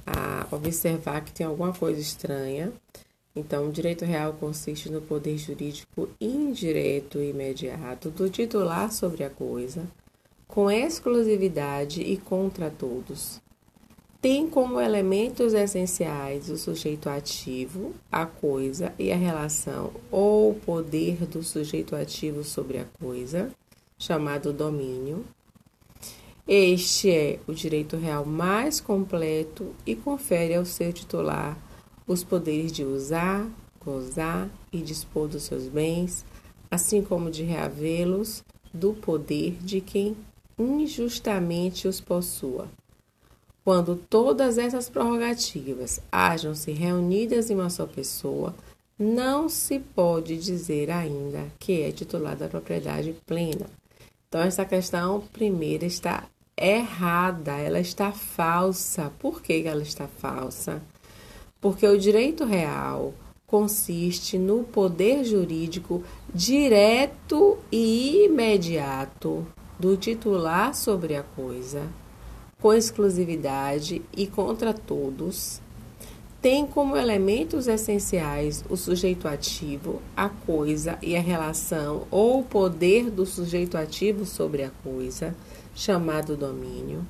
A: a observar que tem alguma coisa estranha. Então, o direito real consiste no poder jurídico indireto e imediato do titular sobre a coisa, com exclusividade e contra todos tem como elementos essenciais o sujeito ativo, a coisa e a relação ou poder do sujeito ativo sobre a coisa, chamado domínio. Este é o direito real mais completo e confere ao seu titular os poderes de usar, gozar e dispor dos seus bens, assim como de reavê-los do poder de quem injustamente os possua. Quando todas essas prerrogativas hajam-se reunidas em uma só pessoa, não se pode dizer ainda que é titular da propriedade plena. Então, essa questão primeira está errada, ela está falsa. Por que ela está falsa? Porque o direito real consiste no poder jurídico direto e imediato do titular sobre a coisa com exclusividade e contra todos, tem como elementos essenciais o sujeito ativo, a coisa e a relação ou o poder do sujeito ativo sobre a coisa, chamado domínio.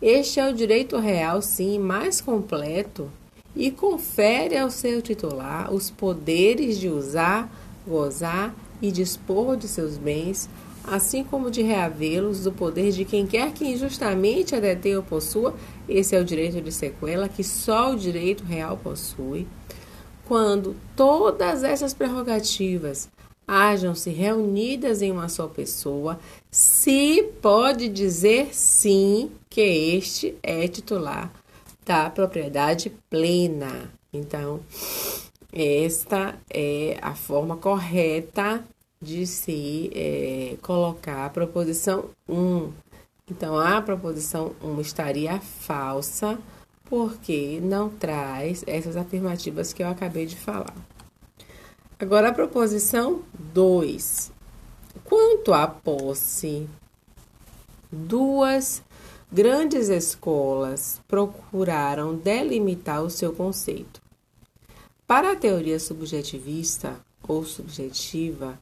A: Este é o direito real, sim, mais completo e confere ao seu titular os poderes de usar, gozar e dispor de seus bens assim como de reavê-los do poder de quem quer que injustamente a detenha ou possua, esse é o direito de sequela que só o direito real possui, quando todas essas prerrogativas hajam-se reunidas em uma só pessoa, se pode dizer sim que este é titular da propriedade plena. Então, esta é a forma correta de se é, colocar a proposição 1. Então, a proposição 1 estaria falsa porque não traz essas afirmativas que eu acabei de falar. Agora, a proposição 2. Quanto à posse, duas grandes escolas procuraram delimitar o seu conceito. Para a teoria subjetivista ou subjetiva,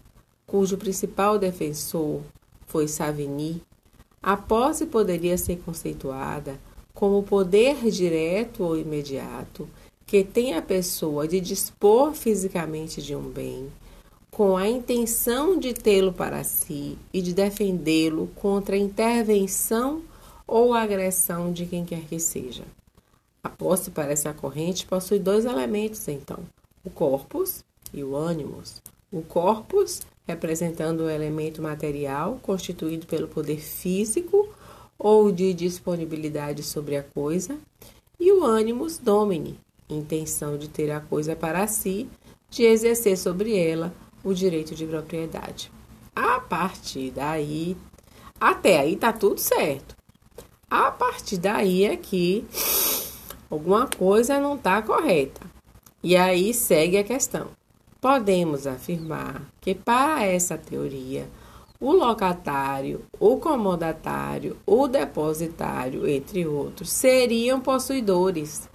A: cujo principal defensor foi Savigny, a posse poderia ser conceituada como poder direto ou imediato que tem a pessoa de dispor fisicamente de um bem, com a intenção de tê-lo para si e de defendê-lo contra a intervenção ou agressão de quem quer que seja. A posse para essa corrente possui dois elementos, então: o corpus e o ânimos. O corpus representando o elemento material constituído pelo poder físico ou de disponibilidade sobre a coisa, e o animus domini, intenção de ter a coisa para si, de exercer sobre ela o direito de propriedade. A partir daí, até aí tá tudo certo. A partir daí é que alguma coisa não está correta. E aí segue a questão. Podemos afirmar que, para essa teoria, o locatário, o comodatário, o depositário, entre outros, seriam possuidores,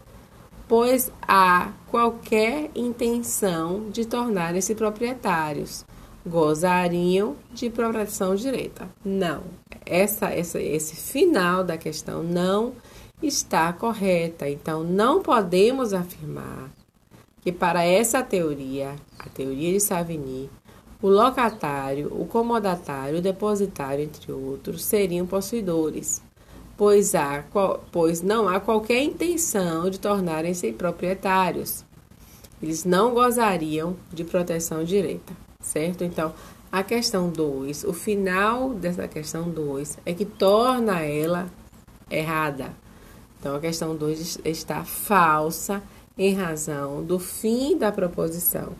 A: pois há qualquer intenção de tornarem-se proprietários, gozariam de proteção direta. Não, essa, essa, esse final da questão não está correta. Então, não podemos afirmar que para essa teoria, a teoria de Savigny, o locatário, o comodatário, o depositário, entre outros, seriam possuidores, pois, há, pois não há qualquer intenção de tornarem-se proprietários. eles não gozariam de proteção direta, certo? Então, a questão 2, o final dessa questão 2 é que torna ela errada. Então, a questão 2 está falsa em razão do fim da proposição.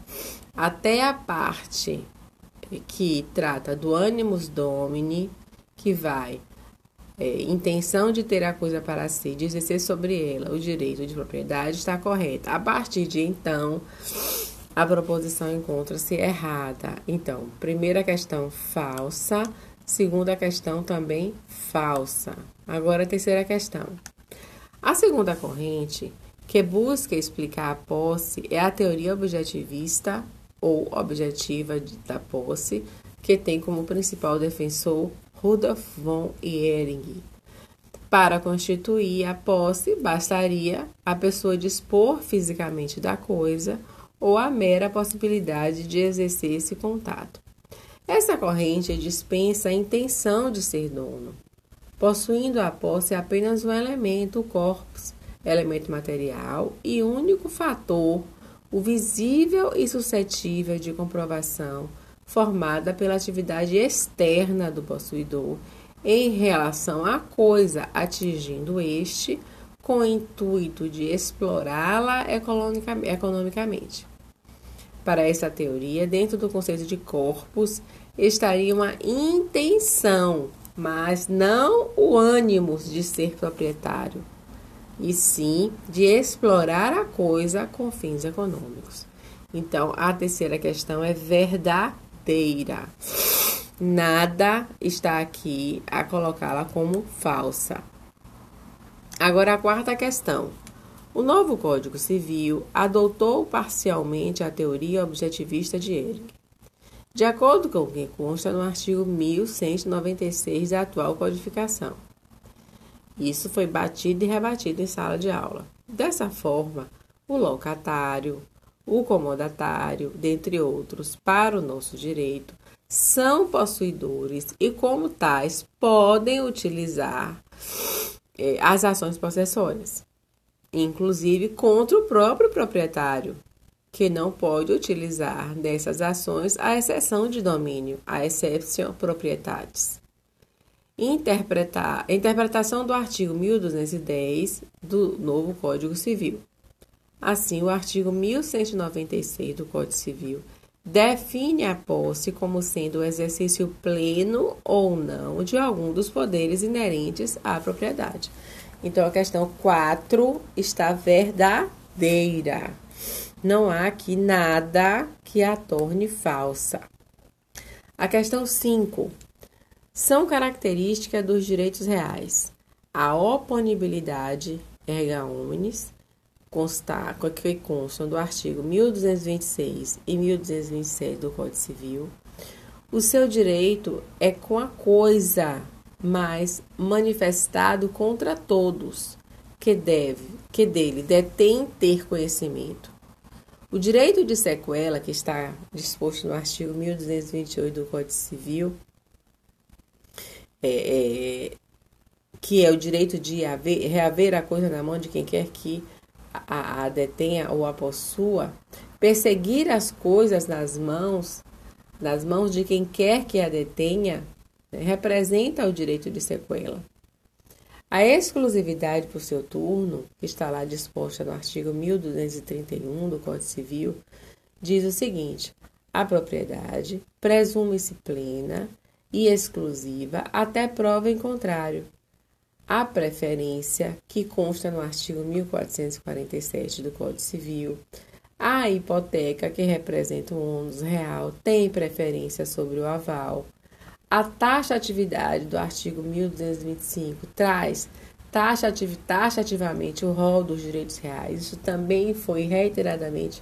A: Até a parte que trata do animus domini, que vai é, intenção de ter a coisa para si, de exercer sobre ela o direito de propriedade, está correta. A partir de então, a proposição encontra-se errada. Então, primeira questão falsa, segunda questão também falsa. Agora, a terceira questão. A segunda corrente, que busca explicar a posse, é a teoria objetivista ou objetiva da posse, que tem como principal defensor Rudolf von Ehring. Para constituir a posse, bastaria a pessoa dispor fisicamente da coisa ou a mera possibilidade de exercer esse contato. Essa corrente dispensa a intenção de ser dono, possuindo a posse apenas um elemento, o corpus, elemento material e único fator, o visível e suscetível de comprovação formada pela atividade externa do possuidor em relação à coisa, atingindo este com o intuito de explorá-la economicamente. Para essa teoria, dentro do conceito de corpus, estaria uma intenção, mas não o ânimo de ser proprietário, e sim de explorar a coisa com fins econômicos. Então, a terceira questão é verdadeira. Nada está aqui a colocá-la como falsa. Agora a quarta questão. O novo Código Civil adotou parcialmente a teoria objetivista de Ehring, de acordo com o que consta no artigo 1196 da atual codificação. Isso foi batido e rebatido em sala de aula. Dessa forma, o locatário, o comodatário, dentre outros, para o nosso direito, são possuidores e, como tais, podem utilizar eh, as ações possessórias, inclusive contra o próprio proprietário, que não pode utilizar dessas ações a exceção de domínio, a excepção proprietatis. Interpretar, interpretação do artigo 1210 do novo Código Civil. Assim, o artigo 1196 do Código Civil define a posse como sendo o exercício pleno ou não de algum dos poderes inerentes à propriedade. Então, a questão 4 está verdadeira. Não há aqui nada que a torne falsa. A questão 5. São características dos direitos reais a oponibilidade erga omnes, constar, que constam do artigo 1226 e 1227 do Código Civil, o seu direito é com a coisa, mas manifestado contra todos que deve, que dele detém ter conhecimento. O direito de sequela, que está disposto no artigo 1228 do Código Civil, é, é, que é o direito de haver, reaver a coisa na mão de quem quer que a, a detenha ou a possua, perseguir as coisas nas mãos, nas mãos de quem quer que a detenha, né, representa o direito de sequela. A exclusividade por seu turno, que está lá disposta no artigo 1231 do Código Civil, diz o seguinte: a propriedade presume-se plena e exclusiva até prova em contrário a preferência, que consta no artigo 1447 do Código Civil, a hipoteca, que representa o ônus real, tem preferência sobre o aval. A taxatividade do artigo 1225 traz taxativamente o rol dos direitos reais. Isso também foi reiteradamente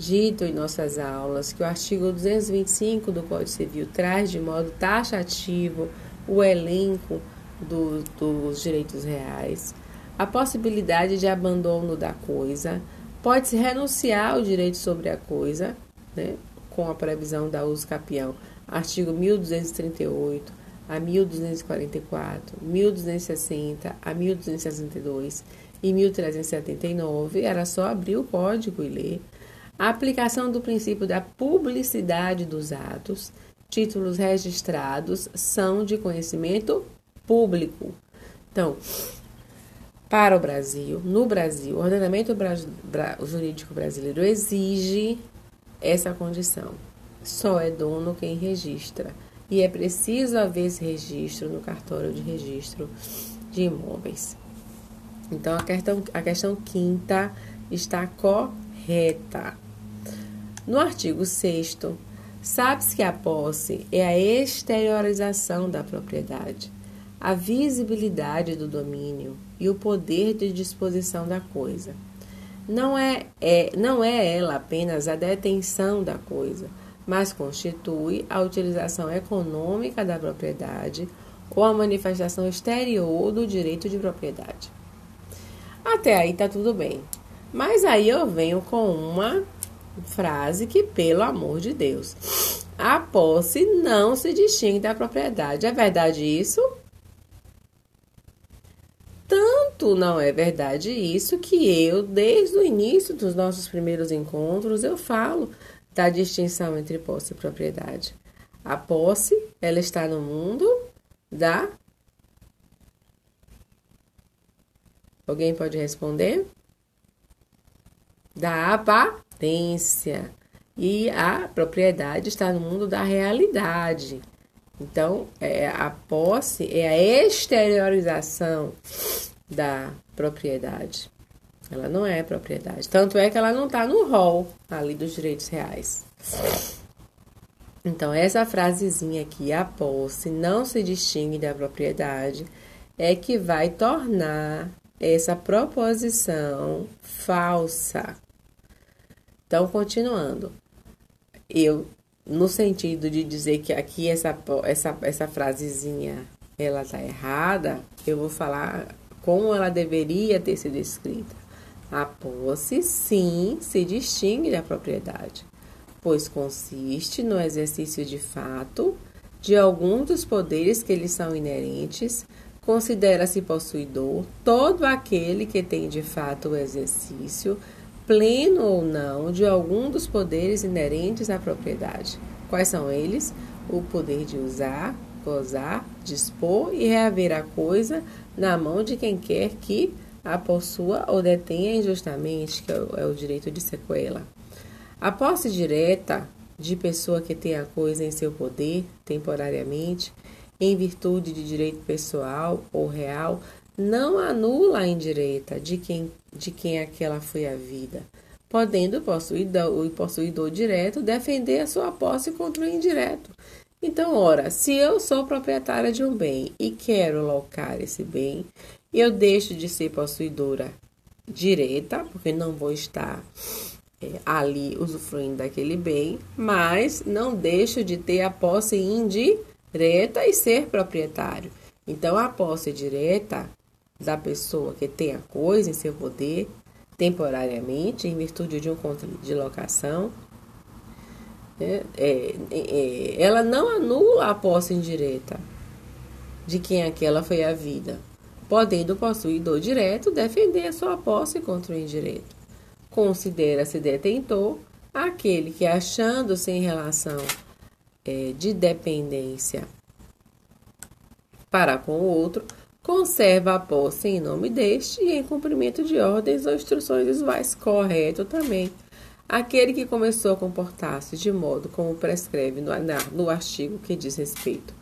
A: dito em nossas aulas, que o artigo 225 do Código Civil traz de modo taxativo o elenco do, dos direitos reais, a possibilidade de abandono da coisa, pode-se renunciar ao direito sobre a coisa, né, com a previsão da uso capião, artigo 1238 a 1244, 1260 a 1262 e 1379, era só abrir o código e ler. A aplicação do princípio da publicidade dos atos, títulos registrados são de conhecimento público. Então, para o Brasil, no Brasil, o ordenamento jurídico brasileiro exige essa condição. Só é dono quem registra. E é preciso haver esse registro no cartório de registro de imóveis. Então, a questão, a questão quinta está correta. No artigo 6, sabe-se que a posse é a exteriorização da propriedade, a visibilidade do domínio e o poder de disposição da coisa. Não é, é, não é ela apenas a detenção da coisa, mas constitui a utilização econômica da propriedade ou a manifestação exterior do direito de propriedade. Até aí tá tudo bem. Mas aí eu venho com uma frase que, pelo amor de Deus, a posse não se distingue da propriedade. É verdade isso? Tanto não é verdade isso que eu, desde o início dos nossos primeiros encontros, eu falo da distinção entre posse e propriedade. A posse, ela está no mundo da. Alguém pode responder? Da aparência. E a propriedade está no mundo da realidade. Então, é, a posse é a exteriorização da propriedade. Ela não é propriedade. Tanto é que ela não está no rol ali dos direitos reais. Então, essa frasezinha aqui, a posse não se distingue da propriedade, é que vai tornar essa proposição falsa. Então, continuando. Eu, no sentido de dizer que aqui essa, essa, essa frasezinha ela tá errada, eu vou falar como ela deveria ter sido escrita. A posse, sim, se distingue da propriedade, pois consiste no exercício de fato de algum dos poderes que lhes são inerentes. Considera-se possuidor todo aquele que tem de fato o exercício, pleno ou não, de algum dos poderes inerentes à propriedade. Quais são eles? O poder de usar, gozar, dispor e reaver a coisa na mão de quem quer que a possua ou detenha injustamente, que é o direito de sequela. A posse direta de pessoa que tem a coisa em seu poder, temporariamente, em virtude de direito pessoal ou real, não anula a indireta de quem, de quem aquela foi a vida, podendo o possuidor, o possuidor direto defender a sua posse contra o indireto. Então, ora, se eu sou proprietária de um bem e quero locar esse bem, eu deixo de ser possuidora direta, porque não vou estar é, ali usufruindo daquele bem, mas não deixo de ter a posse indireta e ser proprietário. Então, a posse direta da pessoa que tem a coisa em seu poder temporariamente, em virtude de um contrato de locação, é, é, é, ela não anula a posse indireta de quem aquela foi a vida podendo o possuidor direto defender a sua posse contra o indireto. Considera-se detentor aquele que, achando-se em relação é, de dependência para com o outro, conserva a posse em nome deste e em cumprimento de ordens ou instruções visuais. Correto também. Aquele que começou a comportar-se de modo como prescreve no, no artigo que diz respeito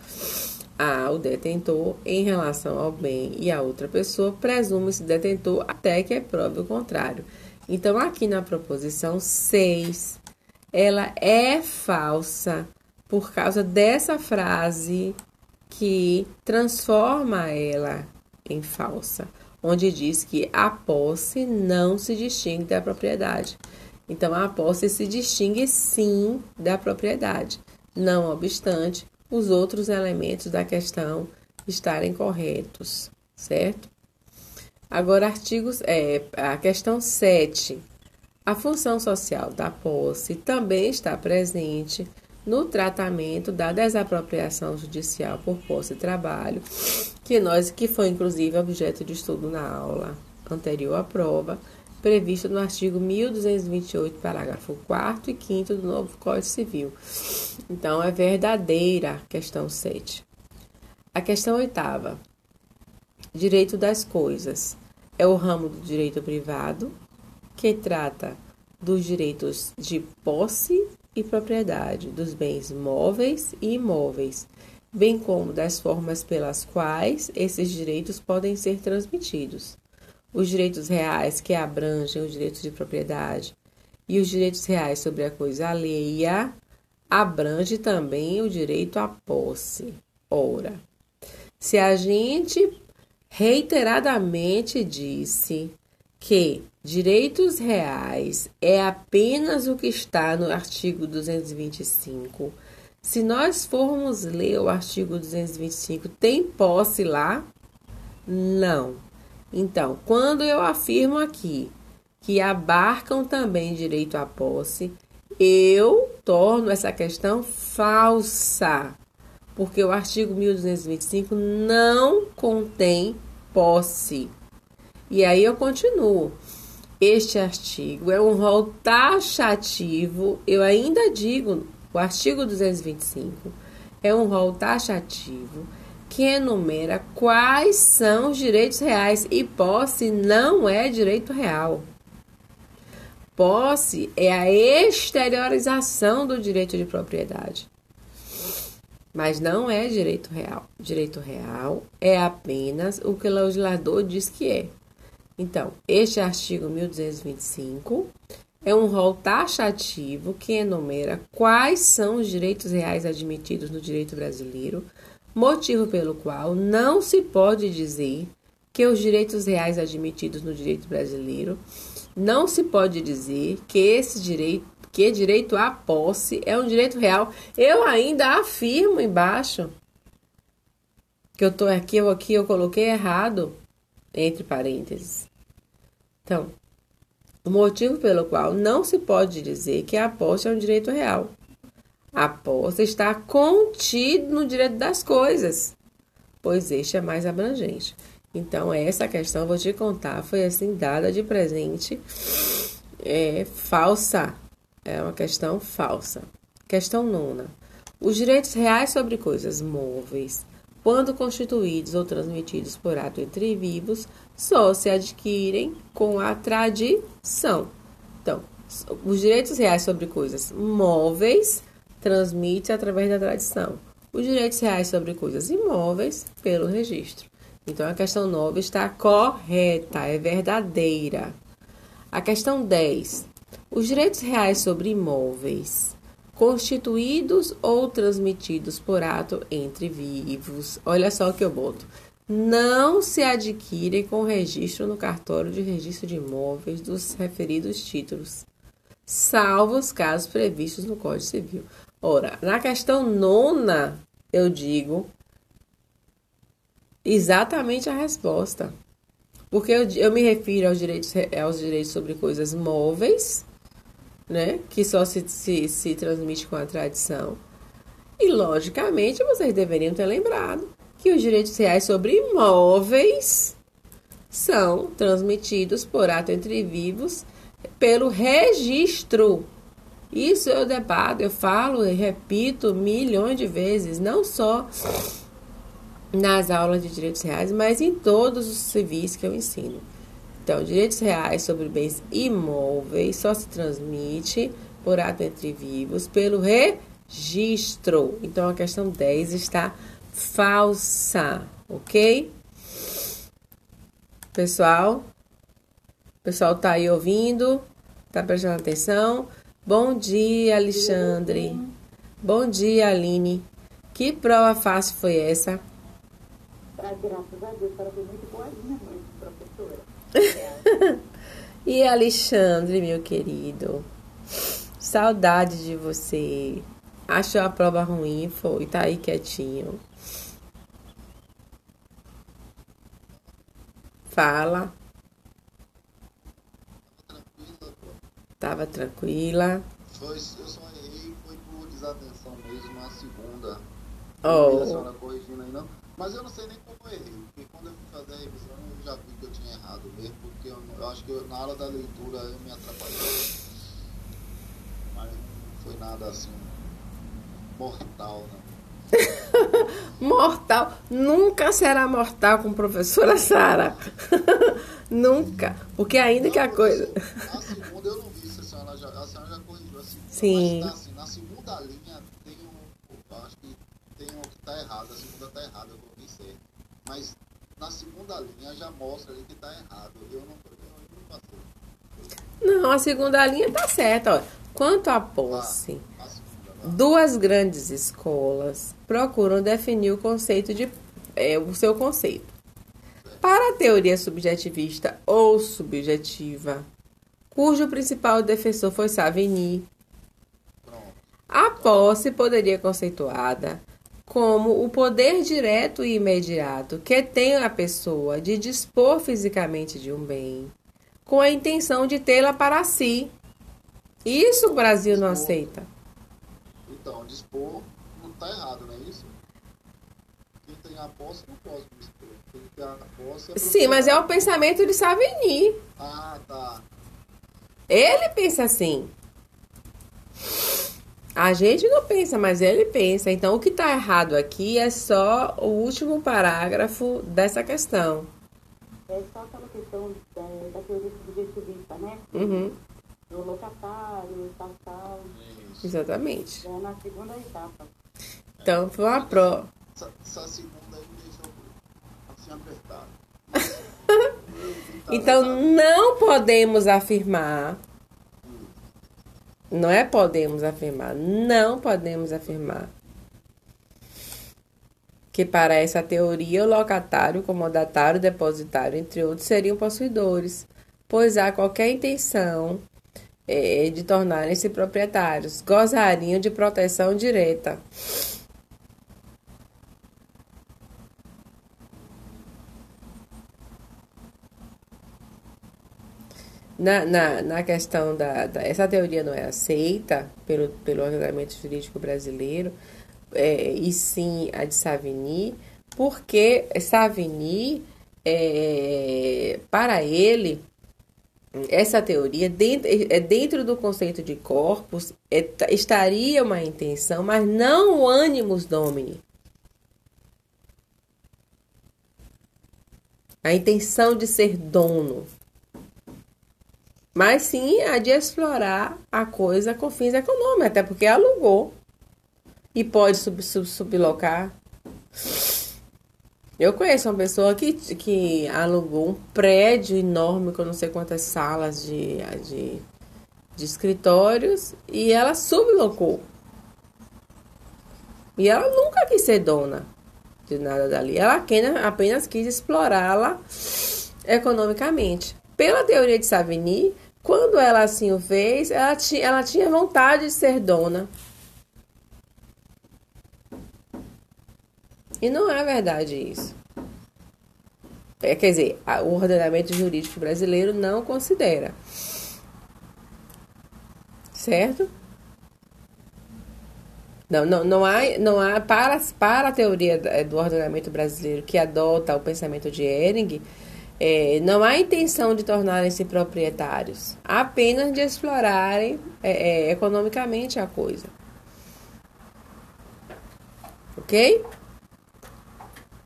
A: ao detentor em relação ao bem e a outra pessoa, presume-se detentor até que é prove o contrário. Então, aqui na proposição 6, ela é falsa por causa dessa frase que transforma ela em falsa, onde diz que a posse não se distingue da propriedade. Então, a posse se distingue sim da propriedade. Não obstante, os outros elementos da questão estarem corretos, certo? Agora, artigos, é, a questão 7. A função social da posse também está presente no tratamento da desapropriação judicial por posse de trabalho, que nós que foi inclusive objeto de estudo na aula anterior à prova, previsto no artigo 1228, parágrafo 4 e 5 do novo Código Civil. Então, é verdadeira questão 7. A questão oitava. Direito das coisas. É o ramo do direito privado, que trata dos direitos de posse e propriedade dos bens móveis e imóveis, bem como das formas pelas quais esses direitos podem ser transmitidos. Os direitos reais que abrangem os direitos de propriedade e os direitos reais sobre a coisa alheia abrange também o direito à posse. Ora, se a gente reiteradamente disse que direitos reais é apenas o que está no artigo 225, se nós formos ler o artigo 225, tem posse lá? Não. Então, quando eu afirmo aqui que abarcam também direito à posse, eu torno essa questão falsa, porque o artigo 1225 não contém posse. E aí eu continuo. Este artigo é um rol taxativo, eu ainda digo, o artigo 225 é um rol taxativo que enumera quais são os direitos reais e posse não é direito real. Posse é a exteriorização do direito de propriedade. Mas não é direito real. Direito real é apenas o que o legislador diz que é. Então, este artigo 1225 é um rol taxativo que enumera quais são os direitos reais admitidos no direito brasileiro, motivo pelo qual não se pode dizer que os direitos reais admitidos no direito brasileiro não se pode dizer que esse direito, que direito à posse é um direito real. Eu ainda afirmo embaixo que eu tô aqui, eu aqui eu coloquei errado entre parênteses. Então, o motivo pelo qual não se pode dizer que a posse é um direito real. A posse está contido no direito das coisas, pois este é mais abrangente. Então, essa questão, vou te contar, foi assim dada de presente é, falsa. É uma questão falsa. Questão nona. Os direitos reais sobre coisas móveis, quando constituídos ou transmitidos por ato entre vivos, só se adquirem com a tradição. Então, os direitos reais sobre coisas móveis transmite através da tradição. Os direitos reais sobre coisas imóveis pelo registro. Então a questão 9 está correta, é verdadeira. A questão 10. Os direitos reais sobre imóveis, constituídos ou transmitidos por ato entre vivos. Olha só o que eu boto. Não se adquirem com registro no cartório de registro de imóveis dos referidos títulos, salvo os casos previstos no Código Civil. Ora, na questão nona, eu digo exatamente a resposta. Porque eu, eu me refiro aos direitos, aos direitos sobre coisas móveis, né? Que só se, se, se transmite com a tradição. E, logicamente, vocês deveriam ter lembrado que os direitos reais sobre imóveis são transmitidos por ato entre vivos pelo registro. Isso eu debato, eu falo e repito milhões de vezes, não só nas aulas de direitos reais, mas em todos os civis que eu ensino. Então, direitos reais sobre bens imóveis só se transmite por ato entre vivos pelo registro. Então, a questão 10 está falsa, ok? Pessoal, pessoal tá aí ouvindo? Tá prestando atenção? Bom dia, Alexandre. Bom dia, Aline. Que prova fácil foi essa?
D: Ah, graças a Deus, ela foi muito boazinha professora.
A: e Alexandre, meu querido, saudade de você. Achou a prova ruim? Foi, tá aí quietinho. Fala. Tava tranquila.
E: Foi, eu só errei, foi por desatenção mesmo, a segunda.
A: Oh.
E: A senhora corrigindo aí, não? Mas eu não sei nem como eu errei, porque quando eu fazer a revisão eu já vi que eu tinha errado mesmo, porque eu, eu acho que eu, na hora da leitura eu me atrapalhei. Mas não foi nada assim mortal, não.
A: mortal. Nunca será mortal com professora Sara. Nunca. Porque ainda
E: Não,
A: que a coisa.
E: Na segunda eu não vi se a senhora já, a senhora já corrigiu a segunda.
A: Sim.
E: Mas assim, na segunda linha tem um. Eu acho que tem um que tá errado, a segunda tá errada, eu vi certo. Mas na segunda linha já mostra ali que tá errado. Eu não, eu não.
A: Não, a segunda linha tá certa. Ó. Quanto à posse,
E: A segunda
A: duas grandes escolas procuram definir o conceito de. É, o seu conceito. Para a teoria subjetivista ou subjetiva, cujo principal defensor foi Savigny,
E: Pronto.
A: A posse poderia ser conceituada como o poder direto e imediato que tem a pessoa de dispor fisicamente de um bem, com a intenção de tê-la para si. Isso o Brasil não aceita.
E: Então, dispor não tá errado, não é isso? Quem tem a posse não pode dispor. Quem tem a posse é
A: Sim, mas é o pensamento de Savigny.
E: Ah, tá.
A: Ele pensa assim. A gente não pensa, mas ele pensa. Então, o que está errado aqui é só o último parágrafo dessa questão.
D: É só aquela questão da, da teoria subjetivista, né?
A: Uhum,
D: Do locatário, tal, tal.
E: Isso.
A: exatamente.
D: É na segunda etapa.
A: Então, foi uma prova.
E: Essa, essa segunda aí me deixou assim apertado.
A: Então, não podemos afirmar. Não é podemos afirmar, não podemos afirmar. Que para essa teoria o locatário, comodatário, depositário, entre outros, seriam possuidores, pois há qualquer intenção eh, de tornarem-se proprietários, gozariam de proteção direta. Na, na, na questão da, da. Essa teoria não é aceita pelo, pelo ordenamento jurídico brasileiro, é, e sim a de Savigny, porque Savigny, é, para ele, essa teoria, dentro, é, dentro do conceito de corpus, é, tá- estaria uma intenção, mas não o animus domini. A intenção de ser dono mas sim a de explorar a coisa com fins econômicos, até porque alugou e pode sub, sub, sublocar. Eu conheço uma pessoa que, que alugou um prédio enorme com não sei quantas salas de, de, de escritórios e ela sublocou. E ela nunca quis ser dona de nada dali. Ela apenas, quis explorá-la economicamente. Pela teoria de Savigny, quando ela assim o fez, ela, ti, ela tinha vontade de ser dona. E não é verdade isso. É, quer dizer, o ordenamento jurídico brasileiro não considera. Certo? Não, não, não há, não há para, para a teoria do ordenamento brasileiro que adota o pensamento de Ehring, é, não há intenção de tornarem-se proprietários, apenas de explorarem é, é, economicamente a coisa. Ok?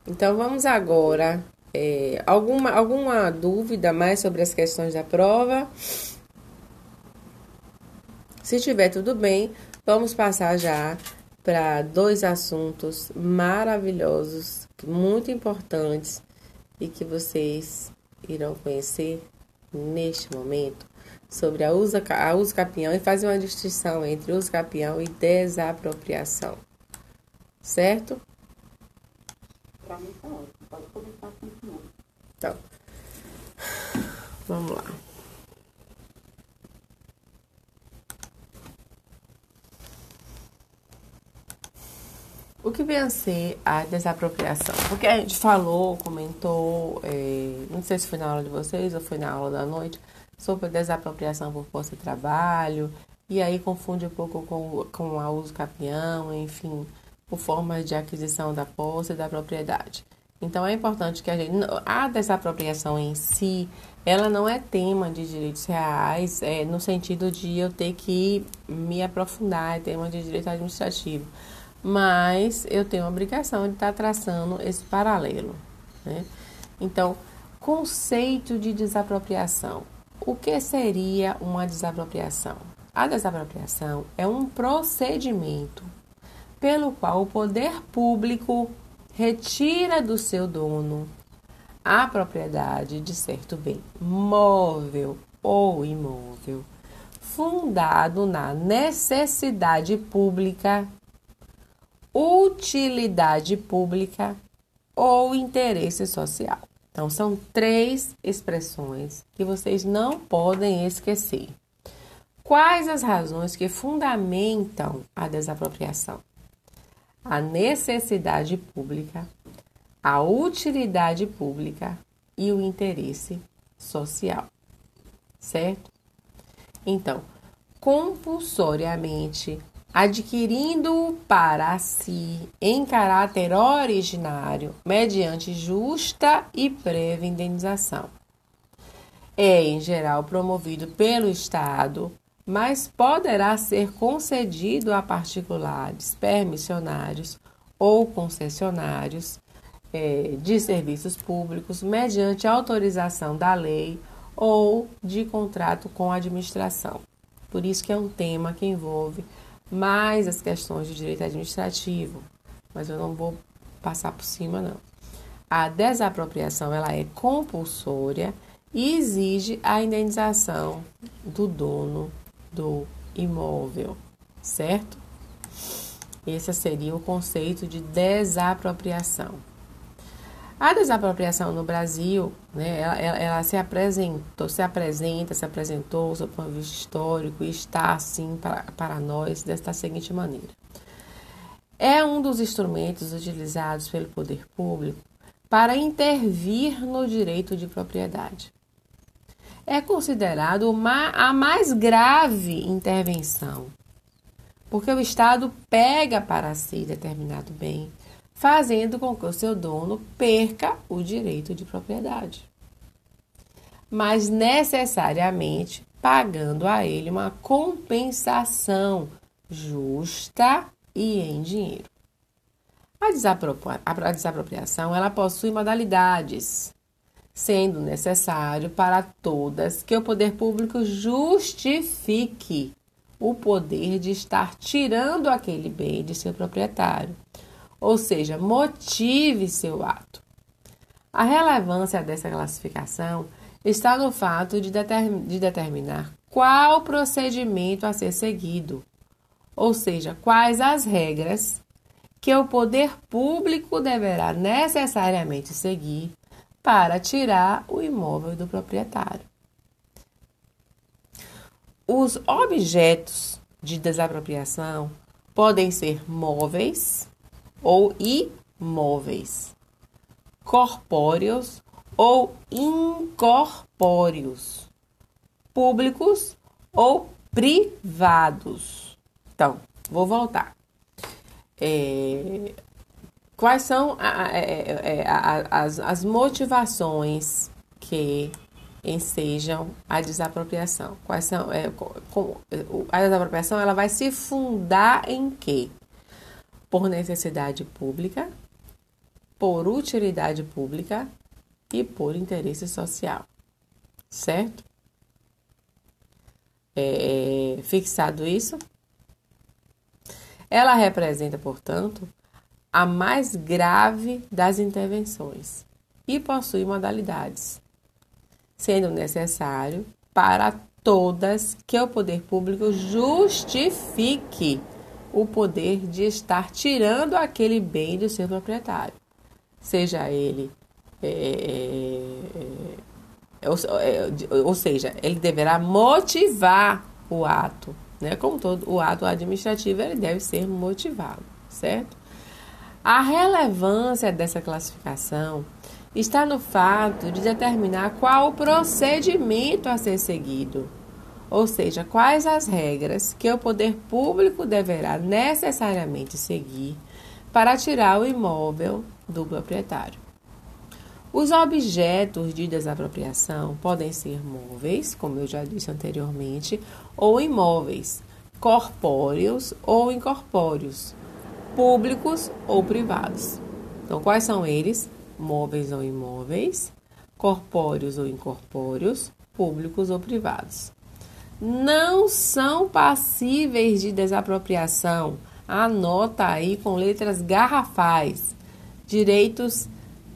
A: Então vamos agora. é, alguma, alguma dúvida mais sobre as questões da prova? Se tiver tudo bem, vamos passar já para dois assuntos maravilhosos, muito importantes e que vocês irão conhecer neste momento sobre a usa, a uso capião e fazer uma distinção entre uso capião e desapropriação. Certo?
D: Pra mim tá ótimo. Pode começar a continuar.
A: Então, vamos lá. O que vem a ser a desapropriação? Porque a gente falou, comentou, é, não sei se foi na aula de vocês ou foi na aula da noite, sobre desapropriação por força de trabalho, e aí confunde um pouco com, com a uso capião, enfim. por formas de aquisição da posse e da propriedade. Então é importante que a gente. A desapropriação em si, ela não é tema de direitos reais, é, no sentido de eu ter que me aprofundar em tema de direito administrativo. Mas eu tenho a obrigação de estar traçando esse paralelo. Né? Então, conceito de desapropriação. O que seria uma desapropriação? A desapropriação é um procedimento pelo qual o poder público retira do seu dono a propriedade de certo bem móvel ou imóvel, fundado na necessidade pública, utilidade pública ou interesse social. Então, são três expressões que vocês não podem esquecer. Quais as razões que fundamentam a desapropriação? A necessidade pública, a utilidade pública e o interesse social. Certo? Então, compulsoriamente adquirindo para si em caráter originário, mediante justa e prévia indenização. É, em geral, promovido pelo Estado, mas poderá ser concedido a particulares, permissionários ou concessionários é, de serviços públicos, mediante autorização da lei ou de contrato com a administração. Por isso que é um tema que envolve mais as questões de direito administrativo, mas eu não vou passar por cima não. A desapropriação ela é compulsória e exige a indenização do dono do imóvel, certo? Esse seria o conceito de desapropriação. A desapropriação no Brasil, né, ela, ela, se apresentou, se apresenta, se apresentou, ponto de vista histórico, e está assim para, para nós desta seguinte maneira. É um dos instrumentos utilizados pelo poder público para intervir no direito de propriedade. É considerado uma, a mais grave intervenção, porque o Estado pega para si determinado bem fazendo com que o seu dono perca o direito de propriedade, mas necessariamente pagando a ele uma compensação justa e em dinheiro. A, desapropriação ela possui modalidades, sendo necessário para todas que o poder público justifique o poder de estar tirando aquele bem de seu proprietário ou seja, motive seu ato. A relevância dessa classificação está no fato de, determ de determinar qual procedimento a ser seguido, ou seja, quais as regras que o poder público deverá necessariamente seguir para tirar o imóvel do proprietário. Os objetos de desapropriação podem ser móveis, ou imóveis, corpóreos ou incorpóreos, públicos ou privados. Então, vou voltar. É, quais são a, a, é, a, as, as motivações que ensejam a desapropriação? Quais são, é, com, a desapropriação ela vai se fundar em quê? Por necessidade pública, por utilidade pública e por interesse social, certo? É, fixado isso, ela representa, portanto, a mais grave das intervenções e possui modalidades, sendo necessário para todas que o poder público justifique o poder de estar tirando aquele bem do seu proprietário, seja ele. É, é, é ou, é, ou seja, ele deverá motivar o ato, né? Como todo o ato administrativo, ele deve ser motivado, certo? A relevância dessa classificação está no fato de determinar qual o procedimento a ser seguido ou seja, quais as regras que o poder público deverá necessariamente seguir para tirar o imóvel do proprietário. Os objetos de desapropriação podem ser móveis, como eu já disse anteriormente, ou imóveis, corpóreos ou incorpóreos, públicos ou privados. Então, quais são eles? Móveis ou imóveis, corpóreos ou incorpóreos, públicos ou privados. Não são passíveis de desapropriação. Anota aí com letras garrafais. Direitos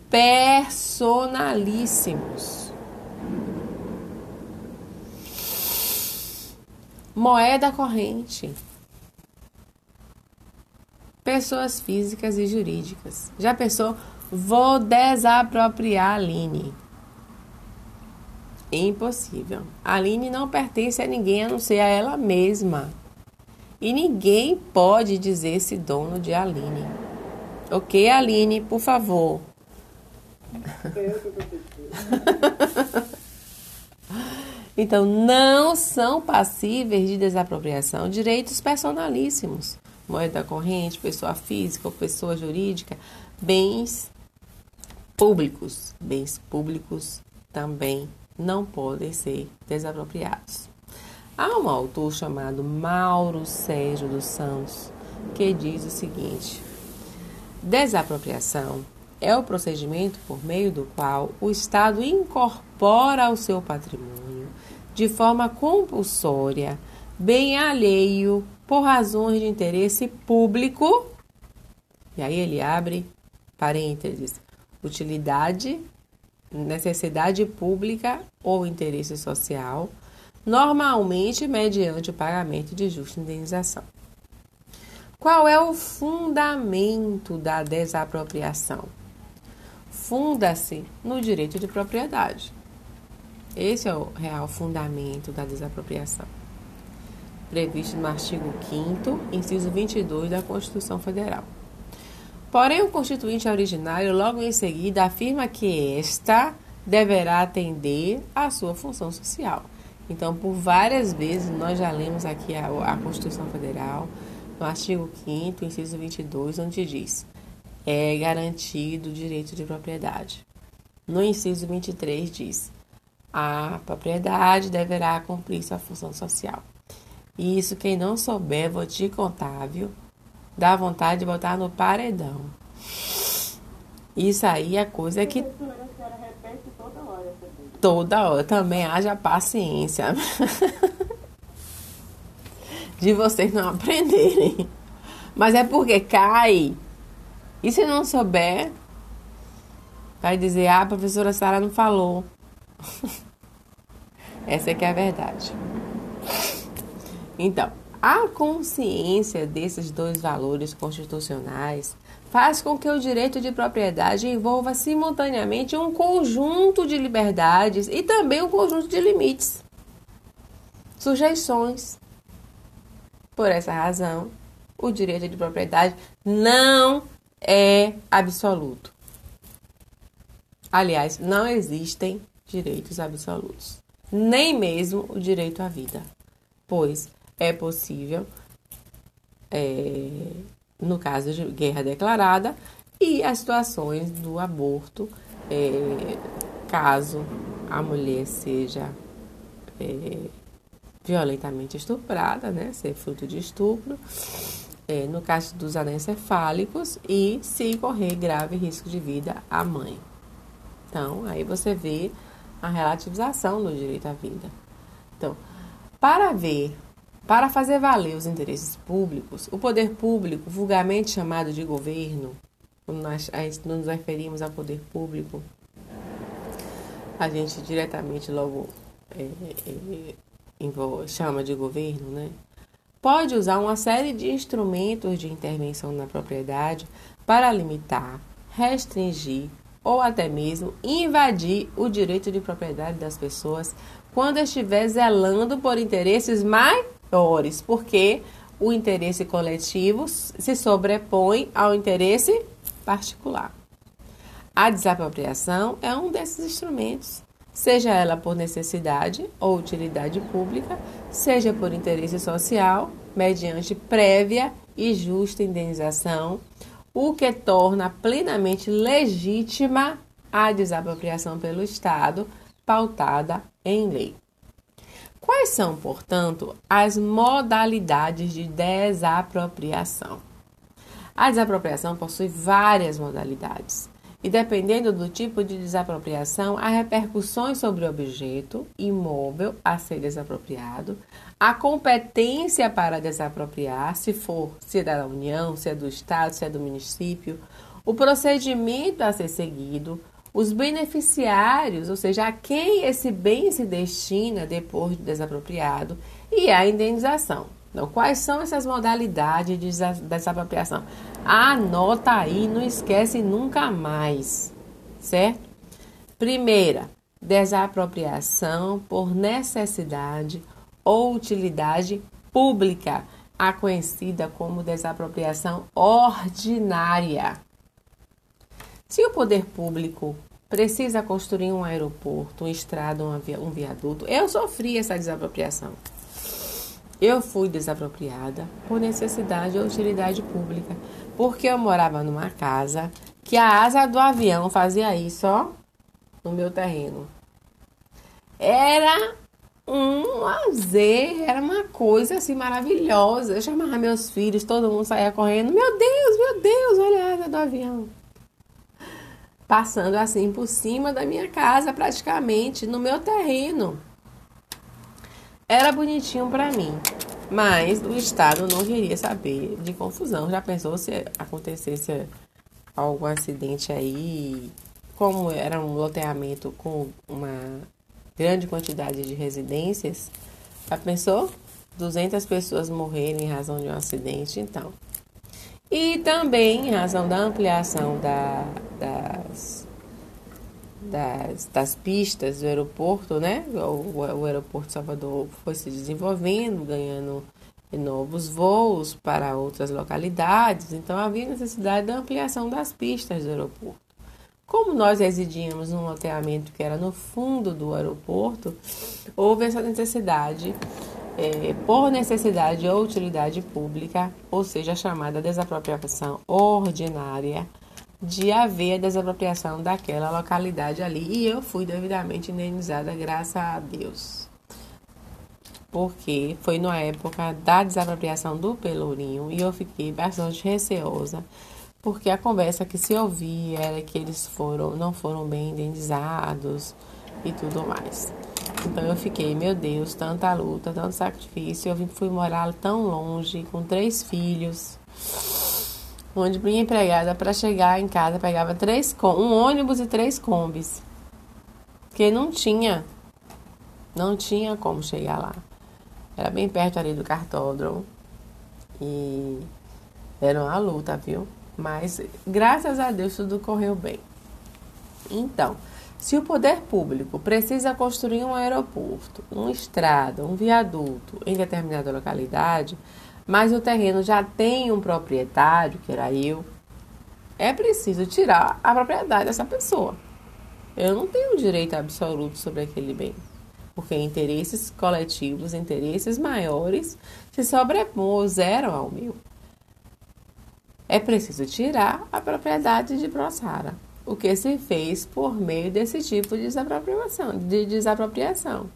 A: personalíssimos. Moeda corrente. Pessoas físicas e jurídicas. Já pensou? Vou desapropriar a Aline. Impossível. Aline não pertence a ninguém a não ser a ela mesma. E ninguém pode dizer-se dono de Aline. Ok, Aline, por favor. então, não são passíveis de desapropriação direitos personalíssimos, moeda corrente, pessoa física ou pessoa jurídica, bens públicos. Bens públicos também não podem ser desapropriados. Há um autor chamado Mauro Sérgio dos Santos que diz o seguinte: desapropriação é o procedimento por meio do qual o Estado incorpora ao seu patrimônio, de forma compulsória, bem alheio por razões de interesse público. E aí ele abre parênteses, utilidade, necessidade pública ou interesse social, normalmente mediante o pagamento de justa indenização. Qual é o fundamento da desapropriação? funda-se no direito de propriedade. Esse é o real fundamento da desapropriação, previsto no artigo 5, inciso 22 da Constituição Federal. Porém, o constituinte originário, logo em seguida, afirma que esta deverá atender à sua função social. Então, por várias vezes, nós já lemos aqui a, a Constituição Federal, no artigo 5, inciso 22, onde diz: é garantido o direito de propriedade. No inciso 23 diz: a propriedade deverá cumprir sua função social. E isso, quem não souber, vou te contar, viu? Dá vontade de botar no paredão. Isso aí é coisa que. Toda hora. Também haja paciência. de vocês não aprenderem. Mas é porque cai e se não souber, vai dizer: ah, a professora Sara não falou. Essa é que é a verdade. Então, a consciência desses dois valores constitucionais faz com que o direito de propriedade envolva simultaneamente um conjunto de liberdades e também um conjunto de limites, sujeições. Por essa razão, o direito de propriedade não é absoluto. Aliás, não existem direitos absolutos, nem mesmo o direito à vida, pois é possível, é, no caso de guerra declarada, e as situações do aborto, é, caso a mulher seja é, violentamente estuprada, né, ser fruto de estupro é, no caso dos anencefálicos e se correr grave risco de vida à mãe. Então, aí você vê a relativização do direito à vida. Então, para ver, para fazer valer os interesses públicos, o poder público, vulgarmente chamado de governo, quando nós nos referimos ao poder público, a gente diretamente logo é, é, chama de governo, né? pode usar uma série de instrumentos de intervenção na propriedade para limitar, restringir ou até mesmo invadir o direito de propriedade das pessoas quando estiver zelando por interesses maiores, porque o interesse coletivo se sobrepõe ao interesse particular. A desapropriação é um desses instrumentos seja ela por necessidade ou utilidade pública, seja por interesse social, mediante prévia e justa indenização, o que torna plenamente legítima a desapropriação pelo Estado, pautada em lei. Quais são, portanto, as modalidades de desapropriação? A desapropriação possui várias modalidades. E dependendo do tipo de desapropriação, há repercussões sobre o objeto imóvel a ser desapropriado, a competência para desapropriar, se for se é da União, se é do Estado, se é do município, o procedimento a ser seguido, os beneficiários, ou seja, a quem esse bem se destina depois de desapropriado, e a indenização. Então, quais são essas modalidades de desapropriação? Anota aí, não esquece nunca mais, certo? Primeira, desapropriação por necessidade ou utilidade pública, a conhecida como desapropriação ordinária. Se o poder público precisa construir um aeroporto, uma estrada, um viaduto, eu sofri essa desapropriação. Eu fui desapropriada por necessidade ou utilidade pública, porque eu morava numa casa que a asa do avião fazia isso, ó, no meu terreno. Era um lazer, era uma coisa assim maravilhosa. Eu chamava meus filhos, todo mundo saía correndo. Meu Deus, meu Deus, olha a asa do avião. Passando assim por cima da minha casa, praticamente, no meu terreno. Era bonitinho para mim, mas o Estado não queria saber de confusão. Já pensou se acontecesse algum acidente aí? Como era um loteamento com uma grande quantidade de residências, já pensou? 200 pessoas morrerem em razão de um acidente, então. E também em razão da ampliação da, das das, das pistas do aeroporto, né? O, o aeroporto de Salvador foi se desenvolvendo, ganhando novos voos para outras localidades, então havia necessidade da ampliação das pistas do aeroporto. Como nós residíamos num loteamento que era no fundo do aeroporto, houve essa necessidade, é, por necessidade ou utilidade pública, ou seja, a chamada desapropriação ordinária, de haver a desapropriação daquela localidade ali. E eu fui devidamente indenizada, graças a Deus. Porque foi na época da desapropriação do Pelourinho e eu fiquei bastante receosa, porque a conversa que se ouvia era que eles foram, não foram bem indenizados e tudo mais. Então eu fiquei, meu Deus, tanta luta, tanto sacrifício. Eu fui morar tão longe, com três filhos onde minha empregada para chegar em casa pegava três um ônibus e três combis. Porque não tinha não tinha como chegar lá. Era bem perto ali do cartódromo. E era uma luta, viu? Mas graças a Deus tudo correu bem. Então, se o poder público precisa construir um aeroporto, uma estrada, um viaduto em determinada localidade, mas o terreno já tem um proprietário, que era eu, é preciso tirar a propriedade dessa pessoa. Eu não tenho direito absoluto sobre aquele bem, porque interesses coletivos, interesses maiores se sobrepuseram ao meu. É preciso tirar a propriedade de Prossara, o que se fez por meio desse tipo de desapropriação. De desapropriação.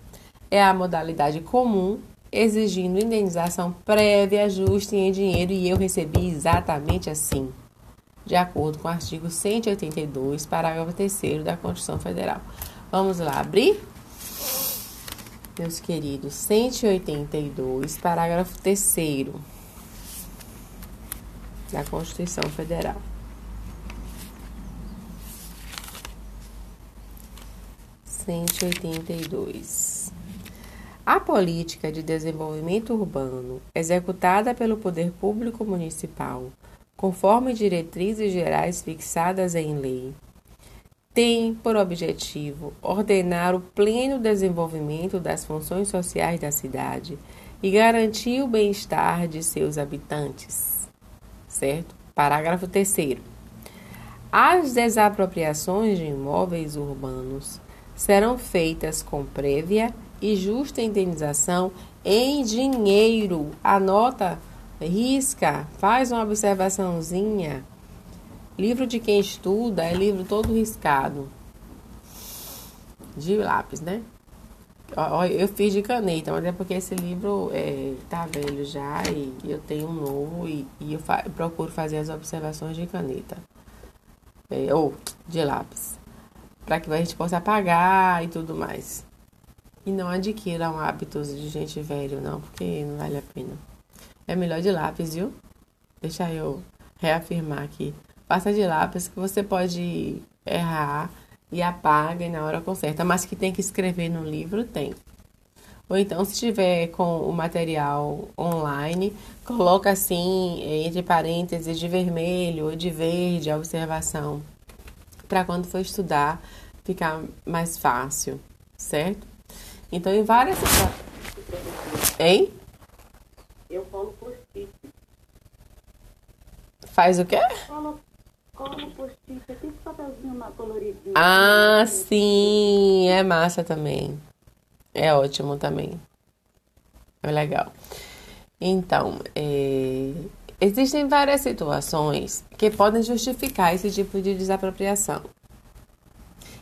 A: É a modalidade comum exigindo indenização prévia, ajuste em dinheiro e eu recebi exatamente assim, de acordo com o artigo 182, parágrafo 3 da Constituição Federal. Vamos lá abrir? Meus queridos, 182, parágrafo 3 da Constituição Federal. Cento e oitenta e dois. A política de desenvolvimento urbano, executada pelo poder público municipal, conforme diretrizes gerais fixadas em lei, tem por objetivo ordenar o pleno desenvolvimento das funções sociais da cidade e garantir o bem-estar de seus habitantes. Certo? Parágrafo 3. As desapropriações de imóveis urbanos serão feitas com prévia e justa indenização em dinheiro. Anota, risca, faz uma observaçãozinha. Livro de quem estuda é livro todo riscado. De lápis, né? Eu fiz de caneta, mas é porque esse livro é, tá velho já e eu tenho um novo e, e eu, fa procuro fazer as observações de caneta. É, ou de lápis. Para que a gente possa apagar e tudo mais. E não adquiram hábitos de gente velho, não, porque não vale a pena. É melhor de lápis, viu? Deixa eu reafirmar aqui. Passa de lápis que você pode errar e apaga e na hora conserta, mas que tem que escrever no livro, tem. Ou então, se tiver com o material online, coloca assim, entre parênteses, de vermelho ou de verde a observação, para quando for estudar ficar mais fácil, certo? Então, em várias situações. Hein?
D: Eu colo post-it.
A: Faz o quê?
D: Colo, colo post-it. Tem papelzinho coloridinho.
A: Ah, sim. É massa também. É ótimo também. É legal. Então, é... existem várias situações que podem justificar esse tipo de desapropriação.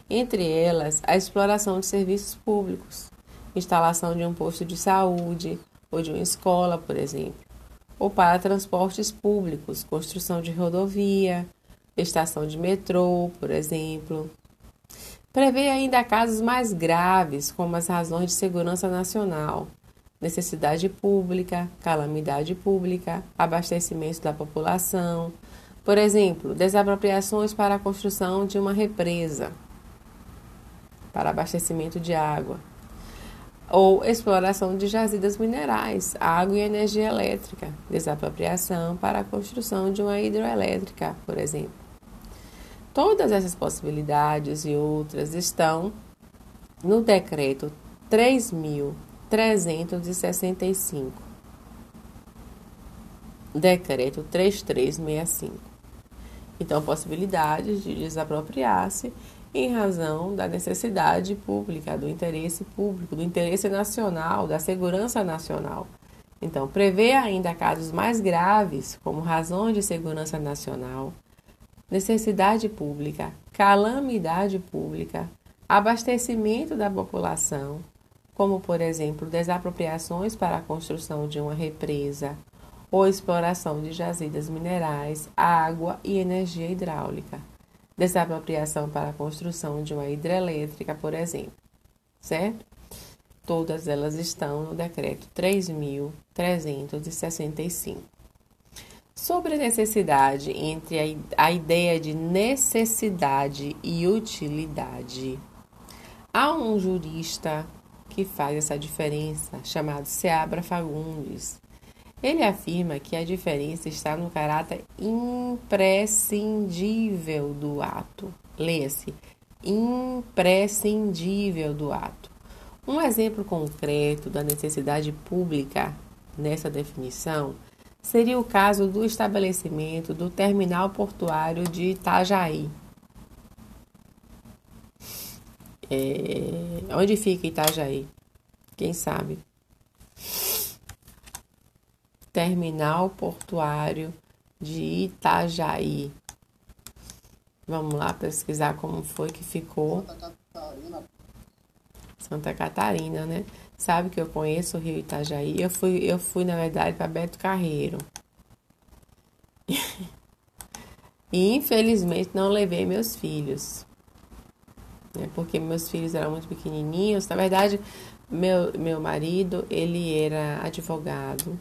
A: Entre elas, a exploração de serviços públicos instalação de um posto de saúde ou de uma escola, por exemplo, ou para transportes públicos, construção de rodovia, estação de metrô, por exemplo. Prevê ainda casos mais graves, como as razões de segurança nacional, necessidade pública, calamidade pública, abastecimento da população, por exemplo, desapropriações para a construção de uma represa para abastecimento de água, ou exploração de jazidas minerais, água e energia elétrica, desapropriação para a construção de uma hidroelétrica, por exemplo. Todas essas possibilidades e outras estão no decreto 3365. Decreto 3365. Então, possibilidades de desapropriar-se em razão da necessidade pública, do interesse público, do interesse nacional, da segurança nacional. Então, prevê ainda casos mais graves, como razões de segurança nacional, necessidade pública, calamidade pública, abastecimento da população, como, por exemplo, desapropriações para a construção de uma represa ou exploração de jazidas minerais, água e energia hidráulica desapropriação para a construção de uma hidrelétrica, por exemplo, certo? Todas elas estão no decreto 3365. Sobre necessidade entre a ideia de necessidade e utilidade. Há um jurista que faz essa diferença, chamado Seabra Fagundes. Ele afirma que a diferença está no caráter imprescindível do ato. Leia-se: imprescindível do ato. Um exemplo concreto da necessidade pública nessa definição seria o caso do estabelecimento do terminal portuário de Itajaí. É, onde fica Itajaí? Quem sabe? terminal portuário de Itajaí. Vamos lá pesquisar como foi que ficou.
E: Santa Catarina.
A: Santa Catarina, né? Sabe que eu conheço o Rio Itajaí. Eu fui, eu fui na verdade, para Beto Carreiro. e infelizmente não levei meus filhos. Né? Porque meus filhos eram muito pequenininhos. Na verdade, meu, meu marido, ele era advogado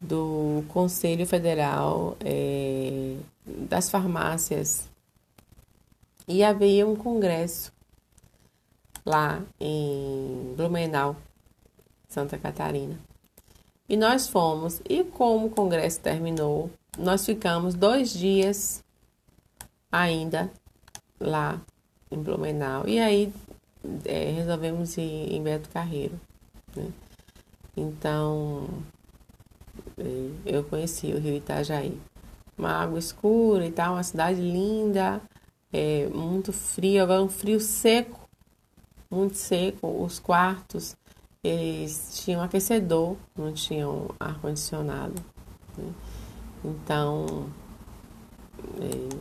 A: do Conselho Federal é, das Farmácias e havia um congresso lá em Blumenau, Santa Catarina. E nós fomos, e como o congresso terminou, nós ficamos dois dias ainda lá em Blumenau. E aí é, resolvemos ir em Beto Carreiro. Né? Então, é, eu conheci o rio Itajaí. Uma água escura e tal, uma cidade linda, é, muito frio, agora um frio seco, muito seco. Os quartos, eles tinham aquecedor, não tinham ar-condicionado. Né? Então,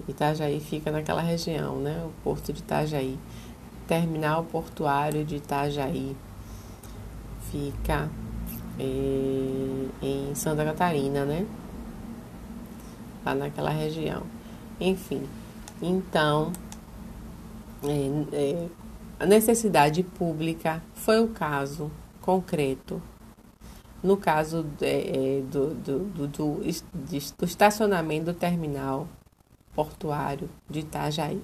A: Itajaí fica naquela região, né? O porto de Itajaí. Terminal portuário de Itajaí fica é, em Santa Catarina, né? Lá naquela região. Enfim, então é, é, a necessidade pública foi o caso concreto. No caso é, do, do, do, do, do estacionamento do terminal portuário de Itajaí.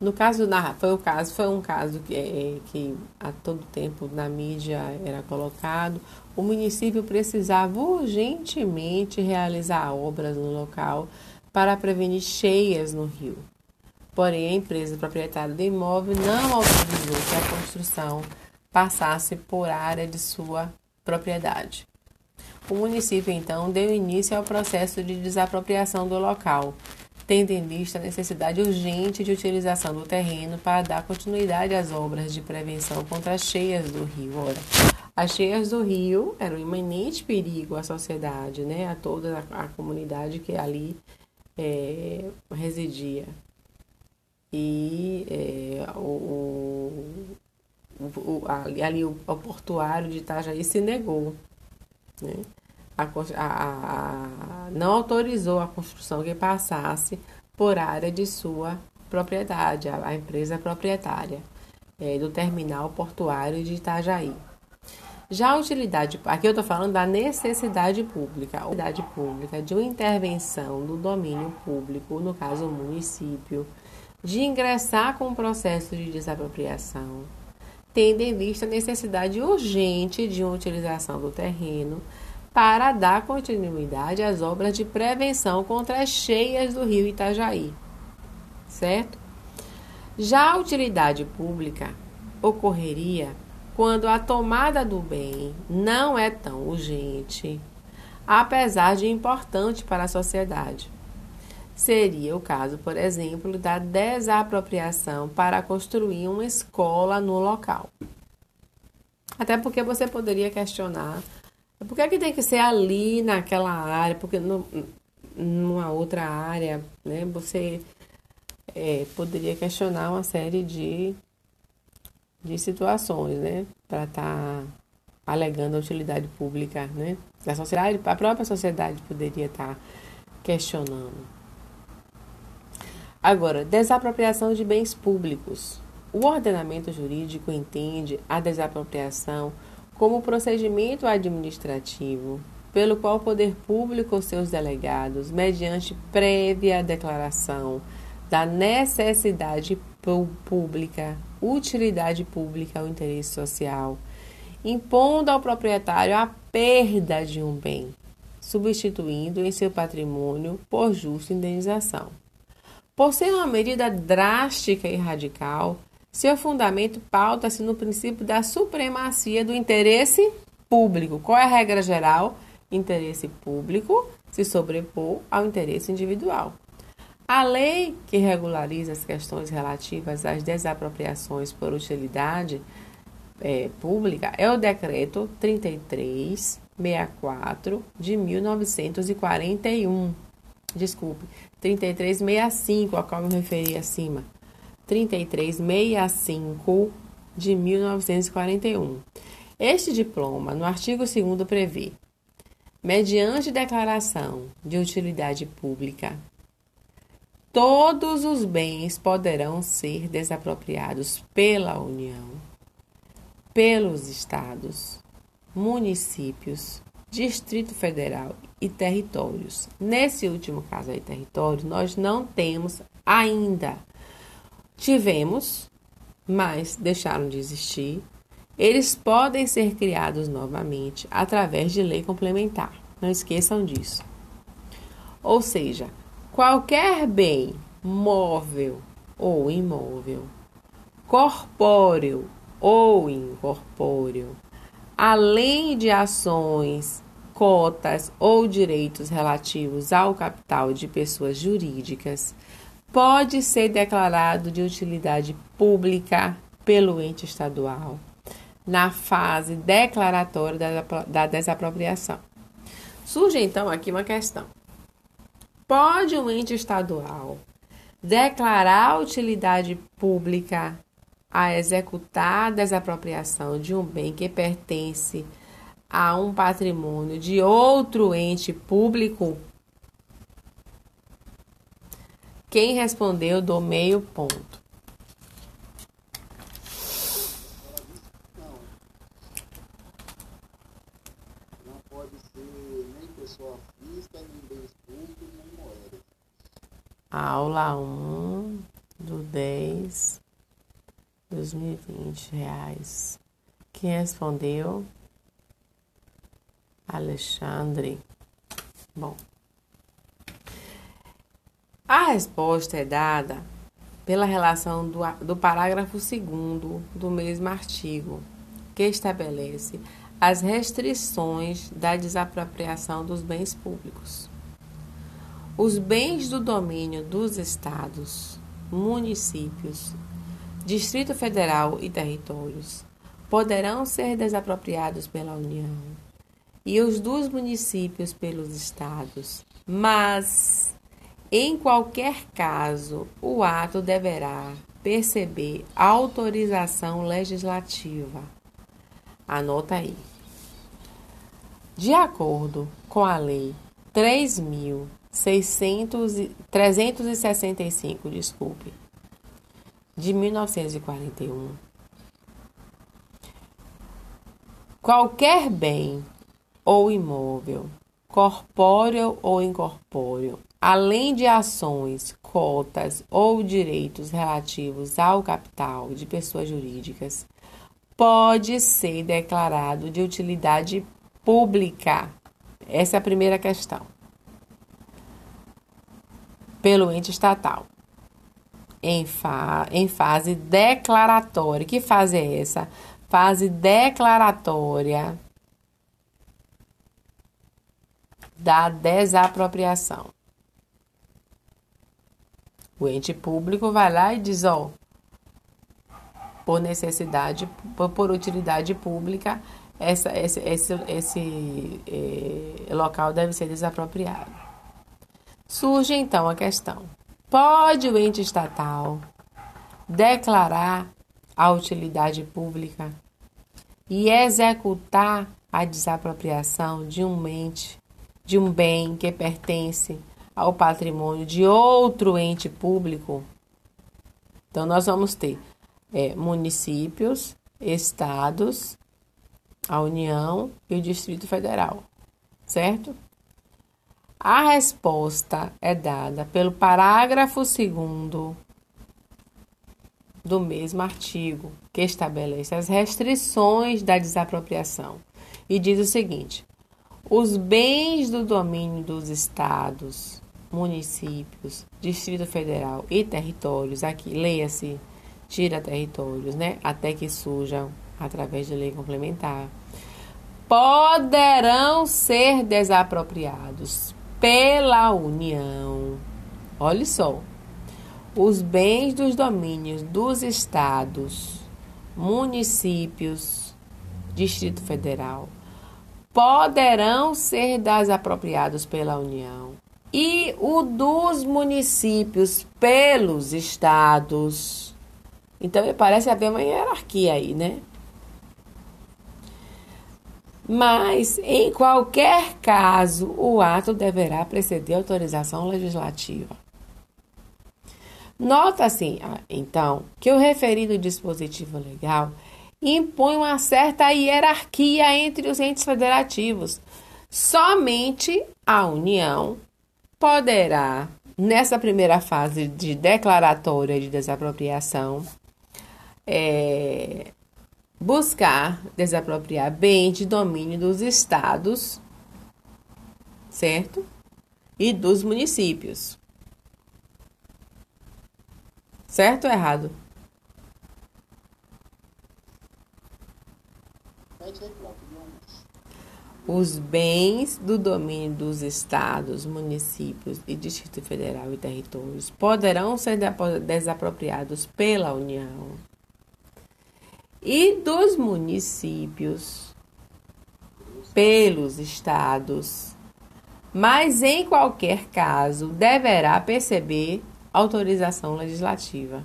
A: No caso foi o caso foi um caso que, é, que a todo tempo na mídia era colocado. O município precisava urgentemente realizar obras no local para prevenir cheias no rio. Porém, a empresa proprietária do imóvel não autorizou que a construção passasse por área de sua propriedade. O município então deu início ao processo de desapropriação do local, tendo em vista a necessidade urgente de utilização do terreno para dar continuidade às obras de prevenção contra as cheias do rio. Ora, as cheias do rio eram um iminente perigo à sociedade, né, a toda a, a comunidade que ali é, residia e é, o, o, o, ali o, o, portuário de Itajaí se negou, né? A, a, a, não autorizou a construção que passasse por área de sua propriedade, a, empresa proprietária é, do terminal portuário de Itajaí. Já a utilidade, aqui eu estou falando da necessidade pública, a utilidade pública de uma intervenção do domínio público, no caso o município, de ingressar com o processo de desapropriação, tendo em vista a necessidade urgente de uma utilização do terreno para dar continuidade às obras de prevenção contra as cheias do rio Itajaí. Certo? Já a utilidade pública ocorreria quando a tomada do bem não é tão urgente, apesar de importante para a sociedade. Seria o caso, por exemplo, da desapropriação para construir uma escola no local. Até porque você poderia questionar por que, é que tem que ser ali naquela área, porque no, numa outra área, né? Você é, poderia questionar uma série de, de situações, né? Para estar tá alegando a utilidade pública, né? Da sociedade, a própria sociedade poderia estar tá questionando. Agora, desapropriação de bens públicos. O ordenamento jurídico entende a desapropriação como procedimento administrativo pelo qual o poder público ou seus delegados, mediante prévia declaração da necessidade pública, utilidade pública ou interesse social, impondo ao proprietário a perda de um bem, substituindo em seu patrimônio por justa indenização. Por ser uma medida drástica e radical, seu fundamento pauta-se no princípio da supremacia do interesse público. Qual é a regra geral? Interesse público se sobrepor ao interesse individual. A lei que regulariza as questões relativas às desapropriações por utilidade é, pública é o Decreto 3364 de 1941 desculpe, 3365, a qual me referi acima. 3365 de 1941. Este diploma, no artigo 2 prevê, mediante declaração de utilidade pública, todos os bens poderão ser desapropriados pela União, pelos estados, municípios, Distrito Federal e territórios. Nesse último caso aí, território, nós não temos ainda. Tivemos, mas deixaram de existir. Eles podem ser criados novamente através de lei complementar. Não esqueçam disso. Ou seja, qualquer bem móvel ou imóvel, corpóreo ou incorpóreo, além de ações cotas ou direitos relativos ao capital de pessoas jurídicas, pode ser declarado de utilidade pública pelo ente estadual na fase declaratória da, desapropriação. Surge então aqui uma questão. Pode um ente estadual declarar utilidade pública a executar a desapropriação de um bem que pertence a um patrimônio de outro ente público? Quem respondeu do meio ponto.
E: Não. Não pode ser nem pessoa física, nem bens públicos, nem moedas.
A: Aula 1 do 10 2020 reais. Quem respondeu? Alexandre. Bom. A resposta é dada pela relação do, do parágrafo 2 do mesmo artigo, que estabelece as restrições da desapropriação dos bens públicos. Os bens do domínio dos estados, municípios, Distrito Federal e territórios poderão ser desapropriados pela União e os dos municípios pelos estados, mas em qualquer caso, o ato deverá perceber autorização legislativa. Anota aí. De acordo com a Lei 3.365, desculpe, de 1941, qualquer bem ou imóvel, corpóreo ou incorpóreo, além de ações, cotas ou direitos relativos ao capital de pessoas jurídicas, pode ser declarado de utilidade pública. Essa é a primeira questão. Pelo ente estatal. Em, fa em fase declaratória. Que fase é essa? Fase declaratória da desapropriação. O ente público vai lá e diz, ó, por necessidade, por, utilidade pública, essa, esse, esse, esse eh, local deve ser desapropriado. Surge então a questão: pode o ente estatal declarar a utilidade pública e executar a desapropriação de um ente, de um bem que pertence ao patrimônio de outro ente público. Então, nós vamos ter é, municípios, estados, a União e o Distrito Federal, certo? A resposta é dada pelo parágrafo 2 do mesmo artigo, que estabelece as restrições da desapropriação e diz o seguinte: os bens do domínio dos estados, municípios, Distrito Federal e territórios, aqui leia-se, tira territórios, né? Até que surjam através de lei complementar, poderão ser desapropriados pela União. Olha só. Os bens dos domínios dos estados, municípios, Distrito Federal poderão ser desapropriados pela União e o dos municípios pelos estados. Então, parece haver uma hierarquia aí, né? Mas, em qualquer caso, o ato deverá preceder autorização legislativa. Nota assim, então, que o referido dispositivo legal impõe uma certa hierarquia entre os entes federativos. Somente a União poderá, nessa primeira fase de declaratória de desapropriação, é, buscar desapropriar bem de domínio dos estados, certo? E dos municípios. Certo ou errado? Os bens do domínio dos estados, municípios e Distrito Federal e territórios poderão ser desapropriados pela União e dos municípios pelos estados, mas em qualquer caso deverá perceber autorização legislativa.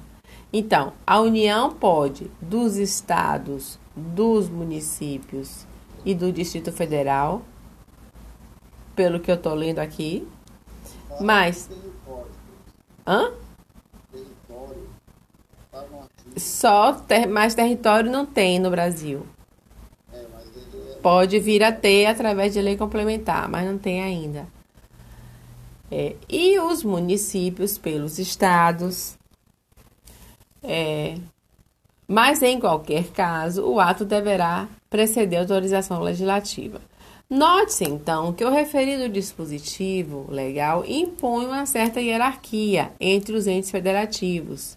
A: Então, a União pode, dos estados, dos municípios e do Distrito Federal, pelo que eu estou lendo aqui, mas. Hã? Só ter, mais território não tem no Brasil. Pode vir a ter através de lei complementar, mas não tem ainda. É, e os municípios pelos estados. É, mas em qualquer caso, o ato deverá preceder autorização legislativa. Note-se então que o referido dispositivo legal impõe uma certa hierarquia entre os entes federativos,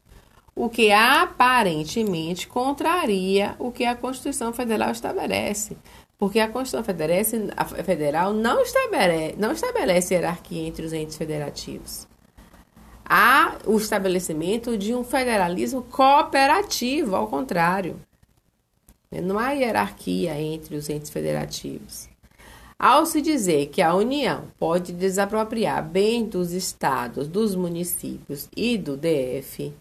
A: o que aparentemente contraria o que a Constituição Federal estabelece, porque a Constituição Federal, não, estabelece, não estabelece hierarquia entre os entes federativos. Há o estabelecimento de um federalismo cooperativo, ao contrário. Não há hierarquia entre os entes federativos. Ao se dizer que a União pode desapropriar bens dos estados, dos municípios e do DF,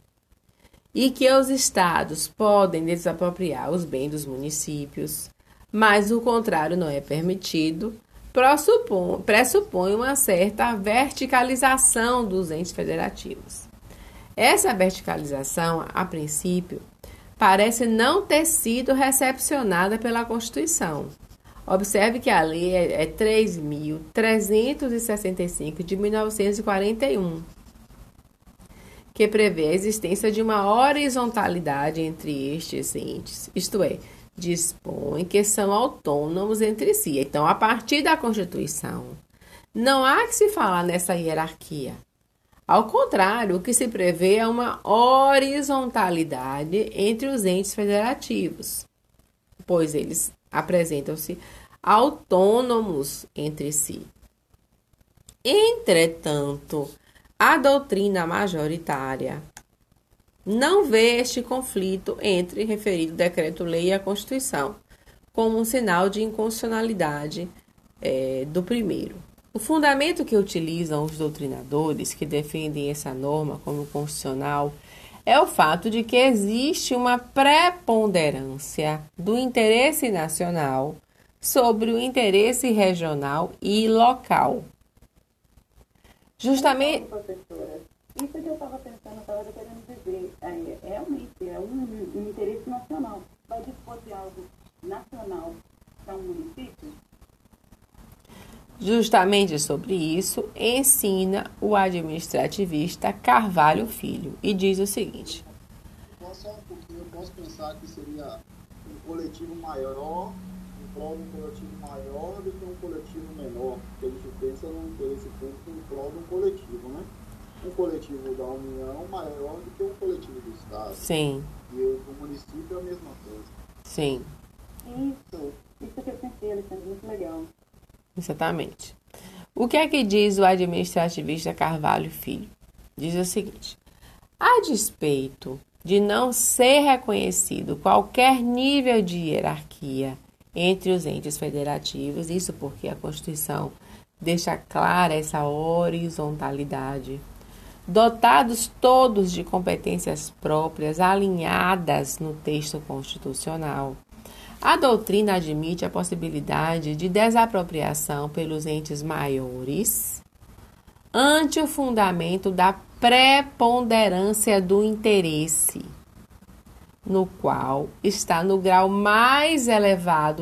A: e que os estados podem desapropriar os bens dos municípios, mas o contrário não é permitido, pressupõe, uma certa verticalização dos entes federativos. Essa verticalização, a princípio, parece não ter sido recepcionada pela Constituição. Observe que a lei é 3.365 de 1941, que prevê a existência de uma horizontalidade entre estes entes, isto é, dispõe que são autônomos entre si. Então, a partir da Constituição, não há que se falar nessa hierarquia. Ao contrário, o que se prevê é uma horizontalidade entre os entes federativos, pois eles apresentam-se autônomos entre si. Entretanto, a doutrina majoritária não vê este conflito entre referido decreto-lei e a Constituição como um sinal de inconstitucionalidade é, do primeiro. O fundamento que utilizam os doutrinadores que defendem essa norma como constitucional é o fato de que existe uma preponderância do interesse nacional sobre o interesse regional e local. Justamente.
D: Professora, isso que eu estava pensando, eu estava querendo dizer, é, realmente é um, um interesse nacional. Vai dispor de algo nacional para um município?
A: Justamente sobre isso, ensina o administrativista Carvalho Filho e diz o seguinte:
E: Posso só um pouquinho, eu posso pensar que seria um coletivo maior, em prol de um coletivo maior do que um coletivo menor. Porque a gente pensa num interesse público em prol de um coletivo, né? Um coletivo da União maior do que um coletivo do Estado.
A: sim,
E: E o do município é a mesma coisa.
A: sim,
D: Isso, isso que eu pensei, Alexandre, muito legal.
A: exatamente. O que é que diz o administrativista Carvalho Filho? Diz o seguinte: a despeito de não ser reconhecido qualquer nível de hierarquia entre os entes federativos, isso porque a Constituição deixa clara essa horizontalidade. Dotados todos de competências próprias alinhadas no texto constitucional, a doutrina admite a possibilidade de desapropriação pelos entes maiores ante o fundamento da preponderância do interesse, no qual está no grau mais elevado